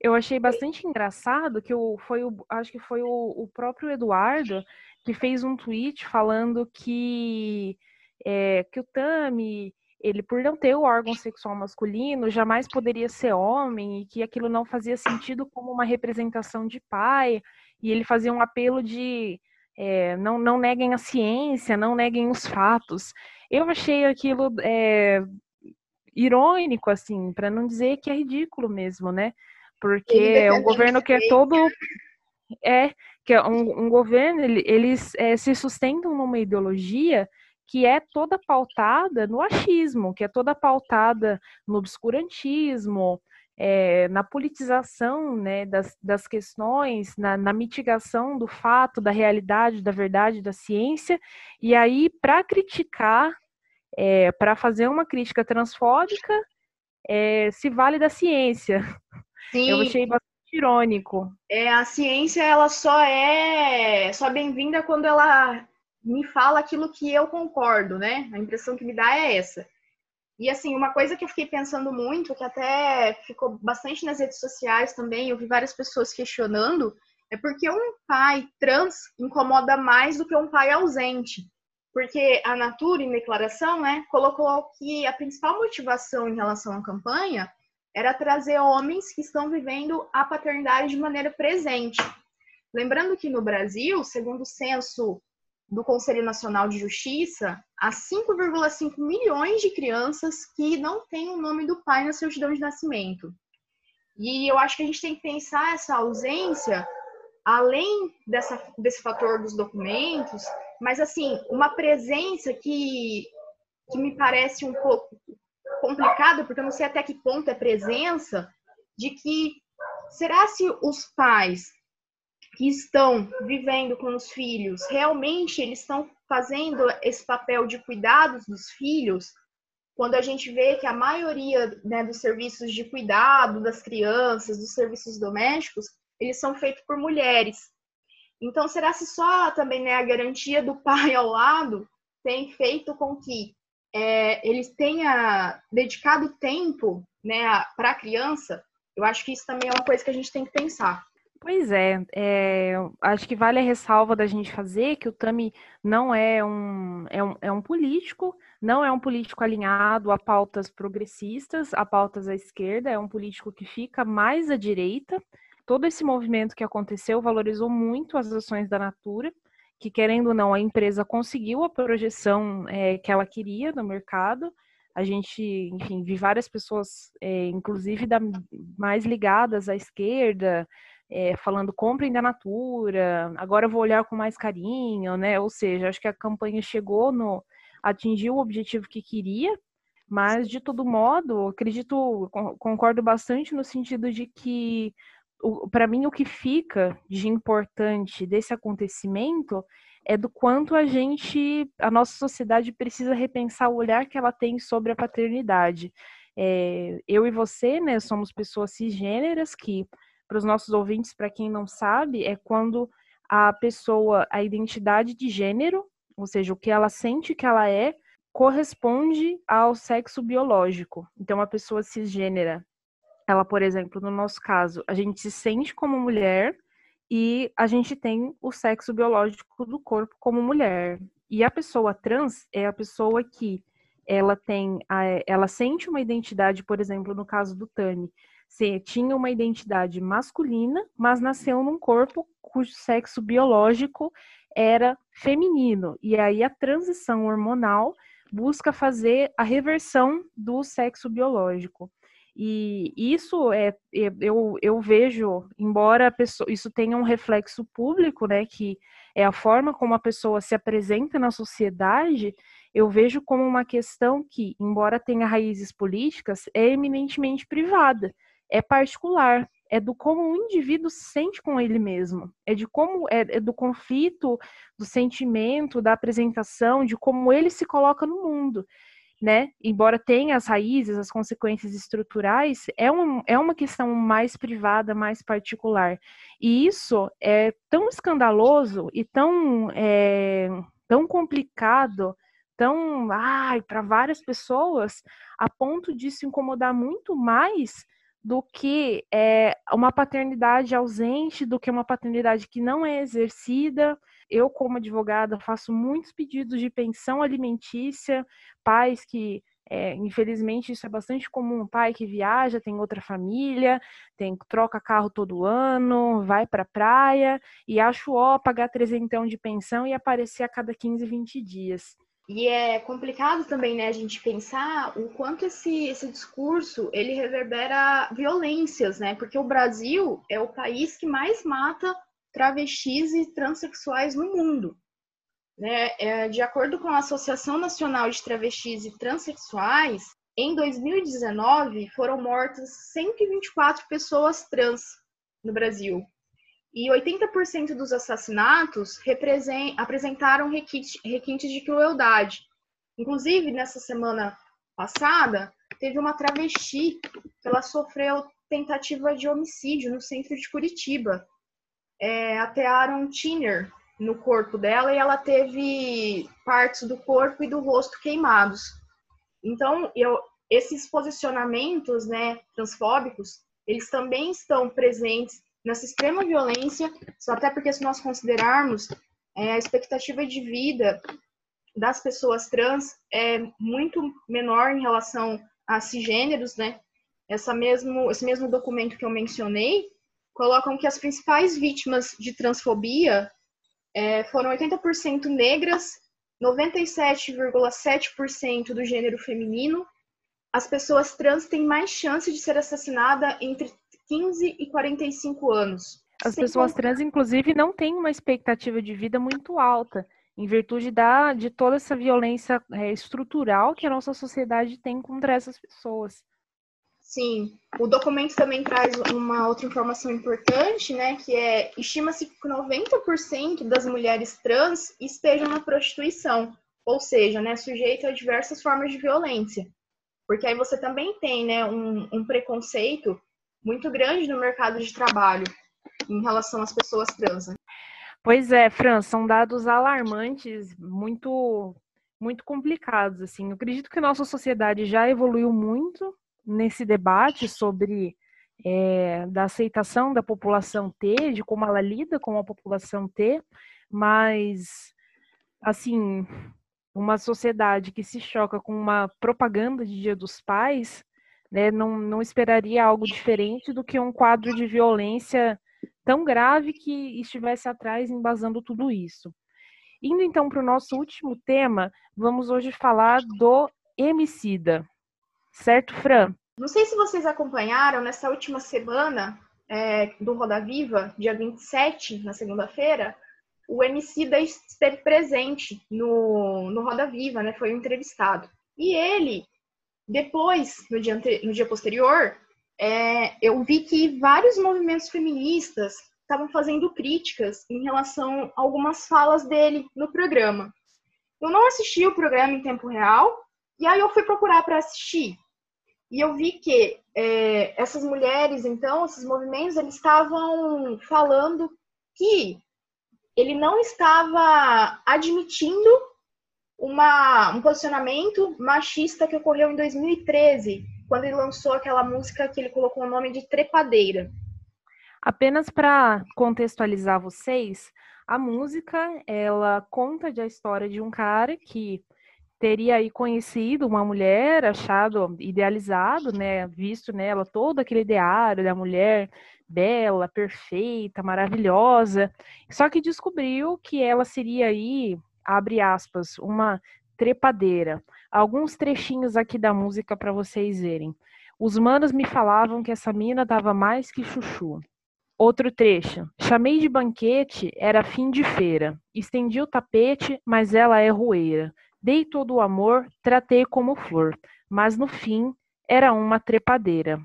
Eu achei bastante engraçado que o, foi o, acho que foi o, o próprio Eduardo que fez um tweet falando que, é, que o Tami, ele por não ter o órgão sexual masculino, jamais poderia ser homem e que aquilo não fazia sentido como uma representação de pai. E ele fazia um apelo de é, não, não neguem a ciência, não neguem os fatos. Eu achei aquilo é, irônico, assim, para não dizer que é ridículo mesmo, né? Porque é um governo que é todo é que é um, um governo, ele, eles é, se sustentam numa ideologia que é toda pautada no achismo, que é toda pautada no obscurantismo, é, na politização né, das, das questões, na, na, mitigação do fato, da realidade, da verdade, da ciência, e aí, para criticar, é, para fazer uma crítica transfóbica, é, se vale da ciência. Sim. Eu achei bastante irônico. É, a ciência ela só é só bem-vinda quando ela me fala aquilo que eu concordo, né? A impressão que me dá é essa. E assim, uma coisa que eu fiquei pensando muito, que até ficou bastante nas redes sociais também, eu vi várias pessoas questionando, é porque um pai trans incomoda mais do que um pai ausente. Porque a Natura, em declaração, né, colocou que a principal motivação em relação à campanha era trazer homens que estão vivendo a paternidade de maneira presente. Lembrando que no Brasil, segundo o censo do Conselho Nacional de Justiça, há 5,5 milhões de crianças que não têm o nome do pai na certidão de nascimento. E eu acho que a gente tem que pensar essa ausência além dessa, desse fator dos documentos, mas assim, uma presença que, que me parece um pouco complicado, porque eu não sei até que ponto é presença, de que será se os pais que estão vivendo com os filhos, realmente eles estão fazendo esse papel de cuidados dos filhos, quando a gente vê que a maioria né, dos serviços de cuidado das crianças, dos serviços domésticos, eles são feitos por mulheres. Então, será se só também né, a garantia do pai ao lado tem feito com que é, eles tenha dedicado tempo né, para a criança, eu acho que isso também é uma coisa que a gente tem que pensar. Pois é, é, acho que vale a ressalva da gente fazer que o Tami não é um, é um, é um político, não é um político alinhado a pautas progressistas, a pautas à esquerda, é um político que fica mais à direita. Todo esse movimento que aconteceu valorizou muito as ações da Natura, que querendo ou não, a empresa conseguiu a projeção é, que ela queria no mercado. A gente, enfim, vi várias pessoas, é, inclusive da, mais ligadas à esquerda, é, falando comprem da Natura, agora eu vou olhar com mais carinho, né? Ou seja, acho que a campanha chegou no, atingiu o objetivo que queria, mas de todo modo, acredito, concordo bastante no sentido de que para mim o que fica de importante desse acontecimento é do quanto a gente, a nossa sociedade precisa repensar o olhar que ela tem sobre a paternidade. É, eu e você, né, somos pessoas cisgêneras que, para os nossos ouvintes, para quem não sabe, é quando a pessoa, a identidade de gênero, ou seja, o que ela sente que ela é, corresponde ao sexo biológico. Então, a pessoa cisgênera, ela, por exemplo, no nosso caso, a gente se sente como mulher e a gente tem o sexo biológico do corpo como mulher. E a pessoa trans é a pessoa que ela tem, a, ela sente uma identidade, por exemplo, no caso do Tani, se tinha uma identidade masculina, mas nasceu num corpo cujo sexo biológico era feminino. E aí a transição hormonal busca fazer a reversão do sexo biológico. E isso é, é eu, eu vejo, embora pessoa, isso tenha um reflexo público, né, que é a forma como a pessoa se apresenta na sociedade, eu vejo como uma questão que, embora tenha raízes políticas, é eminentemente privada, é particular é do como o indivíduo se sente com ele mesmo, é de como é, é, do conflito, do sentimento, da apresentação, de como ele se coloca no mundo, né? Embora tenha as raízes, as consequências estruturais, é, um, é uma questão mais privada, mais particular. E isso é tão escandaloso e tão, é, tão complicado, tão, ai, para várias pessoas, a ponto de se incomodar muito mais do que é, uma paternidade ausente, do que uma paternidade que não é exercida. Eu, como advogada, faço muitos pedidos de pensão alimentícia, pais que é, infelizmente, isso é bastante comum. pai que viaja, tem outra família, tem troca carro todo ano, vai para praia e acho ó pagar trezentão de pensão e aparecer a cada 15, 20 dias. E é complicado também, né, a gente pensar o quanto esse, esse discurso ele reverbera violências, né? Porque o Brasil é o país que mais mata travestis e transexuais no mundo. Né? É, de acordo com a Associação Nacional de Travestis e Transsexuais, em 2019 foram mortas 124 pessoas trans no Brasil. E 80% dos assassinatos apresentaram requintes de crueldade. Inclusive, nessa semana passada, teve uma travesti que ela sofreu tentativa de homicídio no centro de Curitiba. É, atearam um thinner no corpo dela e ela teve partes do corpo e do rosto queimados. Então, eu, esses posicionamentos né, transfóbicos, eles também estão presentes nessa extrema violência, só até porque se nós considerarmos é, a expectativa de vida das pessoas trans é muito menor em relação a cisgêneros, né? Essa mesmo, esse mesmo documento que eu mencionei colocam que as principais vítimas de transfobia é, foram 80% negras, 97,7% do gênero feminino. As pessoas trans têm mais chance de ser assassinada entre 15 e 45 anos. As pessoas trans, inclusive, não têm uma expectativa de vida muito alta, em virtude da, de toda essa violência é, estrutural que a nossa sociedade tem contra essas pessoas. Sim, o documento também traz uma outra informação importante, né, que é estima-se que 90% das mulheres trans estejam na prostituição, ou seja, né, sujeito a diversas formas de violência. Porque aí você também tem, né, um, um preconceito muito grande no mercado de trabalho em relação às pessoas trans. Né? Pois é, Fran, são dados alarmantes, muito muito complicados assim. Eu acredito que nossa sociedade já evoluiu muito nesse debate sobre é, da aceitação da população T, de como ela lida com a população T, mas assim uma sociedade que se choca com uma propaganda de Dia dos Pais, né, não, não esperaria algo diferente do que um quadro de violência tão grave que estivesse atrás embasando tudo isso. Indo então para o nosso último tema, vamos hoje falar do Emicida. Certo, Fran? Não sei se vocês acompanharam nessa última semana é, do Roda Viva, dia 27, na segunda-feira, o Emicida esteve presente no, no Roda Viva, né? Foi entrevistado. E ele, depois, no dia, no dia posterior, é, eu vi que vários movimentos feministas estavam fazendo críticas em relação a algumas falas dele no programa. Eu não assisti o programa em tempo real, e aí eu fui procurar para assistir. E eu vi que é, essas mulheres, então, esses movimentos, eles estavam falando que ele não estava admitindo uma, um posicionamento machista que ocorreu em 2013, quando ele lançou aquela música que ele colocou o nome de Trepadeira. Apenas para contextualizar vocês, a música ela conta a história de um cara que teria aí conhecido uma mulher, achado idealizado, né, visto nela todo aquele ideário da mulher bela, perfeita, maravilhosa, só que descobriu que ela seria aí, abre aspas, uma trepadeira. Alguns trechinhos aqui da música para vocês verem. Os manos me falavam que essa mina dava mais que chuchu. Outro trecho. Chamei de banquete, era fim de feira. Estendi o tapete, mas ela é roeira. Dei todo o amor, tratei como flor, mas no fim era uma trepadeira.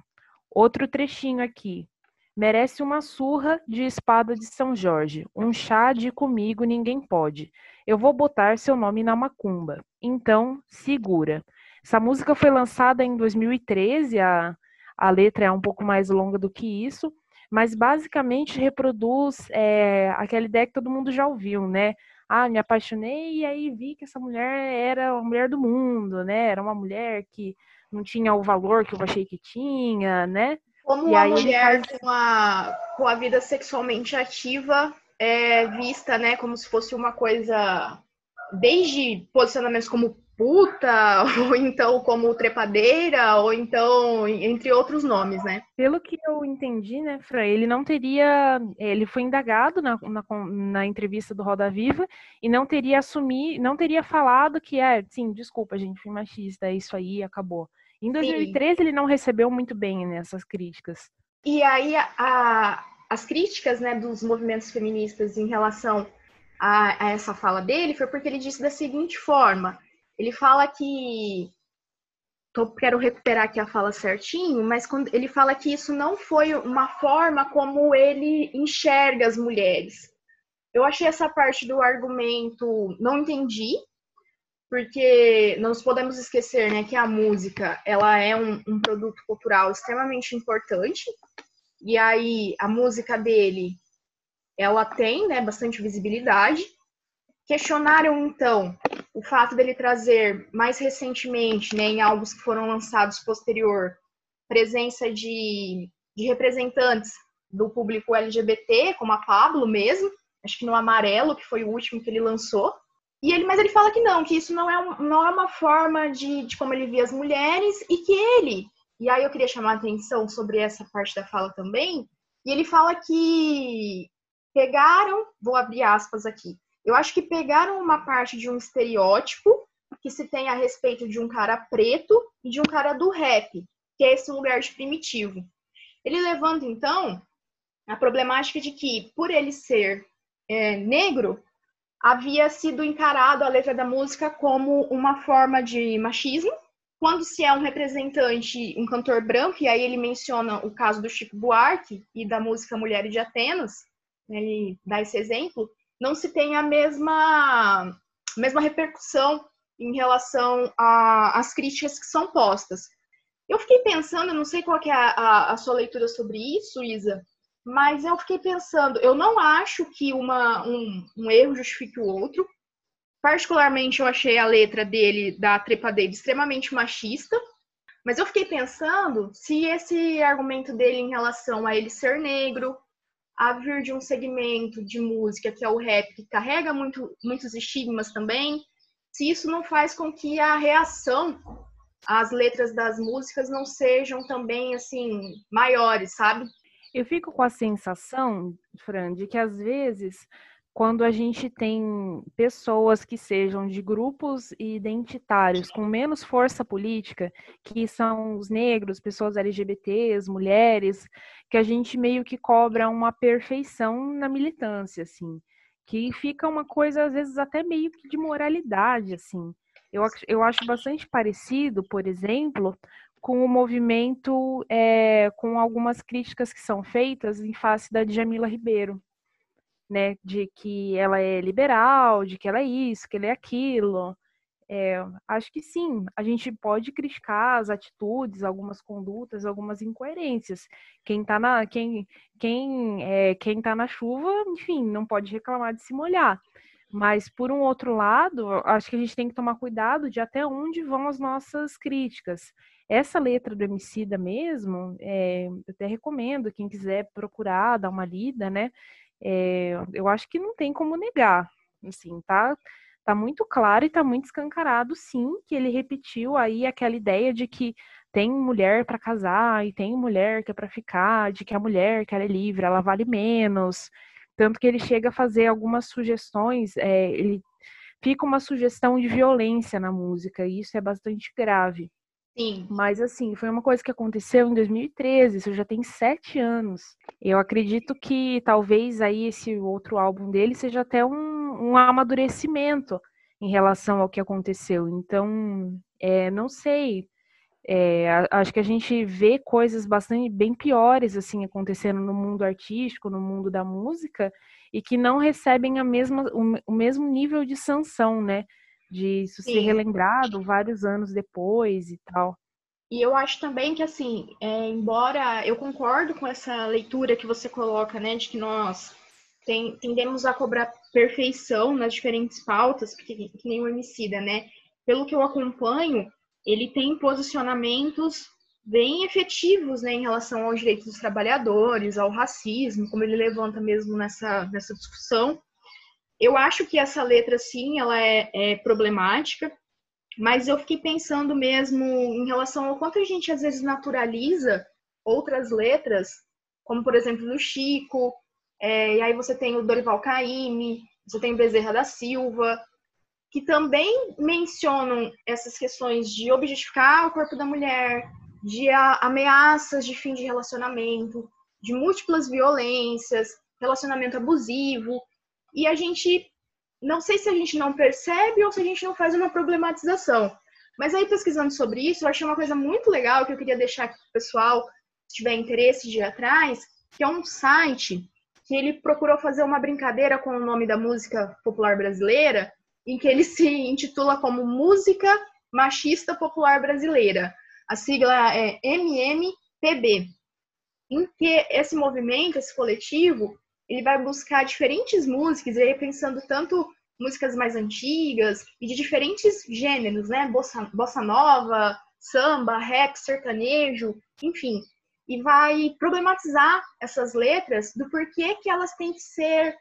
Outro trechinho aqui. Merece uma surra de espada de São Jorge, um chá de comigo ninguém pode. Eu vou botar seu nome na macumba. Então, segura. Essa música foi lançada em 2013, a, a letra é um pouco mais longa do que isso, mas basicamente reproduz é, aquela ideia que todo mundo já ouviu, né? ah, me apaixonei e aí vi que essa mulher era a mulher do mundo, né? Era uma mulher que não tinha o valor que eu achei que tinha, né? Como e uma mulher faz... com, a, com a vida sexualmente ativa é vista, né, como se fosse uma coisa desde posicionamentos como puta, ou então como trepadeira, ou então entre outros nomes, né? Pelo que eu entendi, né, Fra, ele não teria, ele foi indagado na, na, na entrevista do Roda Viva e não teria assumir, não teria falado que é, sim, desculpa, gente, fui machista, é isso aí, acabou. Em 2013 sim. ele não recebeu muito bem nessas né, críticas. E aí a, a, as críticas, né, dos movimentos feministas em relação a, a essa fala dele foi porque ele disse da seguinte forma: ele fala que. Tô, quero recuperar aqui a fala certinho, mas quando ele fala que isso não foi uma forma como ele enxerga as mulheres. Eu achei essa parte do argumento, não entendi, porque não podemos esquecer né, que a música ela é um, um produto cultural extremamente importante, e aí a música dele ela tem né, bastante visibilidade. Questionaram então o fato dele trazer mais recentemente, né, em álbuns que foram lançados posterior, presença de, de representantes do público LGBT, como a Pablo mesmo, acho que no Amarelo, que foi o último que ele lançou. E ele, mas ele fala que não, que isso não é, um, não é uma forma de, de como ele via as mulheres e que ele, e aí eu queria chamar a atenção sobre essa parte da fala também, e ele fala que pegaram, vou abrir aspas aqui, eu acho que pegaram uma parte de um estereótipo que se tem a respeito de um cara preto e de um cara do rap, que é esse lugar de primitivo. Ele levanta, então, a problemática de que, por ele ser é, negro, havia sido encarado a letra da música como uma forma de machismo. Quando se é um representante, um cantor branco, e aí ele menciona o caso do Chico Buarque e da música Mulheres de Atenas, ele dá esse exemplo, não se tem a mesma, mesma repercussão em relação às críticas que são postas. Eu fiquei pensando, não sei qual é a, a, a, sua leitura sobre isso, Isa, mas eu fiquei pensando, eu não acho que uma, um, um erro justifique o outro. Particularmente, eu achei a letra dele, da trepadeira, extremamente machista. Mas eu fiquei pensando se esse argumento dele em relação a ele ser negro, a vir de um segmento de música que é o rap, que carrega muito, muitos estigmas também, se isso não faz com que a reação às letras das músicas não sejam também assim maiores, sabe? Eu fico com a sensação, Fran, de que às vezes quando a gente tem pessoas que sejam de grupos identitários com menos força política, que são os negros, pessoas LGBTs, mulheres, que a gente meio que cobra uma perfeição na militância, assim, que fica uma coisa às vezes até meio que de moralidade, assim. Eu, eu acho bastante parecido, por exemplo, com o movimento, é, com algumas críticas que são feitas em face da Djamila Ribeiro né, de que ela é liberal, de que ela é isso, que ela é aquilo. É, acho que sim, a gente pode criticar as atitudes, algumas condutas, algumas incoerências. Quem tá na, quem, quem, é, quem tá na chuva, enfim, não pode reclamar de se molhar. Mas, por um outro lado, acho que a gente tem que tomar cuidado de até onde vão as nossas críticas. Essa letra do Emicida mesmo, é, eu até recomendo, quem quiser procurar, dar uma lida, né? é, eu acho que não tem como negar, assim, tá? Tá muito claro e tá muito escancarado, sim, que ele repetiu aí aquela ideia de que tem mulher para casar e tem mulher que é para ficar, de que a mulher que ela é livre, ela vale menos, tanto que ele chega a fazer algumas sugestões, é, ele fica uma sugestão de violência na música, e isso é bastante grave. Sim. Mas assim, foi uma coisa que aconteceu em 2013, isso já tem sete anos. Eu acredito que talvez aí esse outro álbum dele seja até um, um amadurecimento em relação ao que aconteceu. Então, é, não sei. É, acho que a gente vê coisas bastante bem piores assim acontecendo no mundo artístico, no mundo da música, e que não recebem a mesma, o, o mesmo nível de sanção, né? de isso Sim. ser relembrado vários anos depois e tal. E eu acho também que, assim, é, embora eu concordo com essa leitura que você coloca, né, de que nós tem, tendemos a cobrar perfeição nas diferentes pautas, porque, que nem o homicida, né? Pelo que eu acompanho, ele tem posicionamentos bem efetivos né, em relação aos direitos dos trabalhadores, ao racismo, como ele levanta mesmo nessa, nessa discussão. Eu acho que essa letra, sim, ela é, é problemática, mas eu fiquei pensando mesmo em relação ao quanto a gente às vezes naturaliza outras letras, como por exemplo do Chico, é, e aí você tem o Dorival Caymmi, você tem o Bezerra da Silva, que também mencionam essas questões de objetificar o corpo da mulher, de ameaças de fim de relacionamento, de múltiplas violências, relacionamento abusivo, e a gente, não sei se a gente não percebe ou se a gente não faz uma problematização. Mas aí, pesquisando sobre isso, eu achei uma coisa muito legal que eu queria deixar aqui para o pessoal, se tiver interesse de ir atrás, que é um site que ele procurou fazer uma brincadeira com o nome da música popular brasileira, em que ele se intitula como Música Machista Popular Brasileira. A sigla é MMPB. Em que esse movimento, esse coletivo, ele vai buscar diferentes músicas, e aí pensando tanto músicas mais antigas e de diferentes gêneros, né? Bossa, bossa nova, samba, rap, sertanejo, enfim. E vai problematizar essas letras do porquê que elas têm que ser.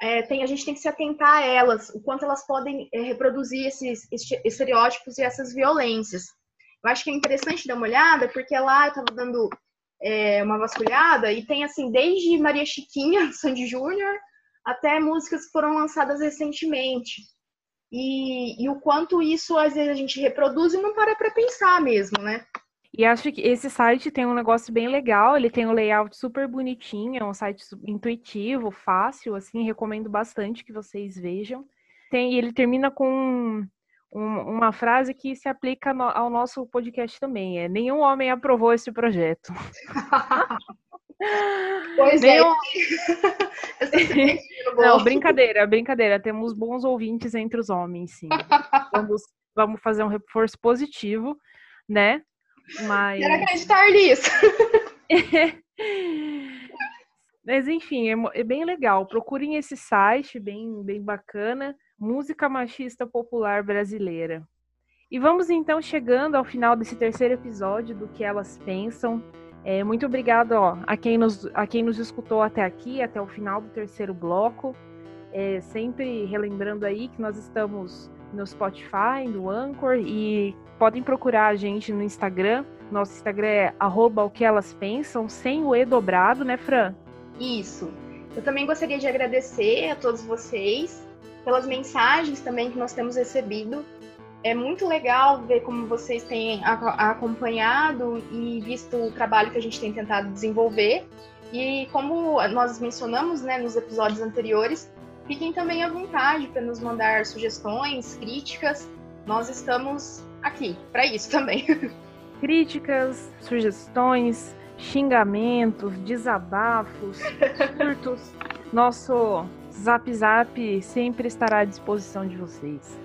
É, tem, a gente tem que se atentar a elas, o quanto elas podem é, reproduzir esses estereótipos e essas violências. Eu acho que é interessante dar uma olhada, porque lá eu estava dando é, uma vasculhada e tem assim desde Maria Chiquinha, Sandy Júnior, até músicas que foram lançadas recentemente. E, e, o quanto isso às vezes a gente reproduz e não para para pensar mesmo, né? E acho que esse site tem um negócio bem legal, ele tem um layout super bonitinho, é um site intuitivo, fácil, assim, recomendo bastante que vocês vejam. Tem, ele termina com um, uma frase que se aplica no, ao nosso podcast também. É nenhum homem aprovou esse projeto. Pois é. nenhum... é. Não, brincadeira, brincadeira. Temos bons ouvintes entre os homens, sim. vamos, vamos fazer um reforço positivo, né? Mas... Quero acreditar nisso. Mas enfim, é, é, bem legal. Procurem esse site, bem, bem bacana música machista popular brasileira. E vamos então chegando ao final desse terceiro episódio do que elas pensam. É, muito obrigado ó, a, quem nos, a quem nos escutou até aqui, até o final do terceiro bloco. É, sempre relembrando aí que nós estamos no Spotify, no Anchor e podem procurar a gente no Instagram. Nosso Instagram é arroba o que elas pensam, sem o E dobrado, né, Fran? Isso. Eu também gostaria de agradecer a todos vocês pelas mensagens também que nós temos recebido. É muito legal ver como vocês têm acompanhado e visto o trabalho que a gente tem tentado desenvolver. E como nós mencionamos né, nos episódios anteriores, fiquem também à vontade para nos mandar sugestões, críticas. Nós estamos aqui para isso também. Críticas, sugestões, xingamentos, desabafos, surtos. Nosso Zap Zap sempre estará à disposição de vocês.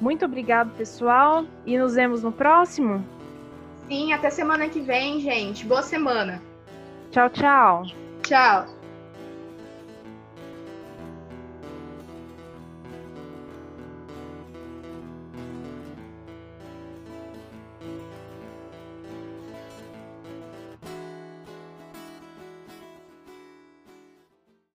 Muito obrigado, pessoal, e nos vemos no próximo. Sim, até semana que vem, gente. Boa semana. Tchau, tchau. Tchau.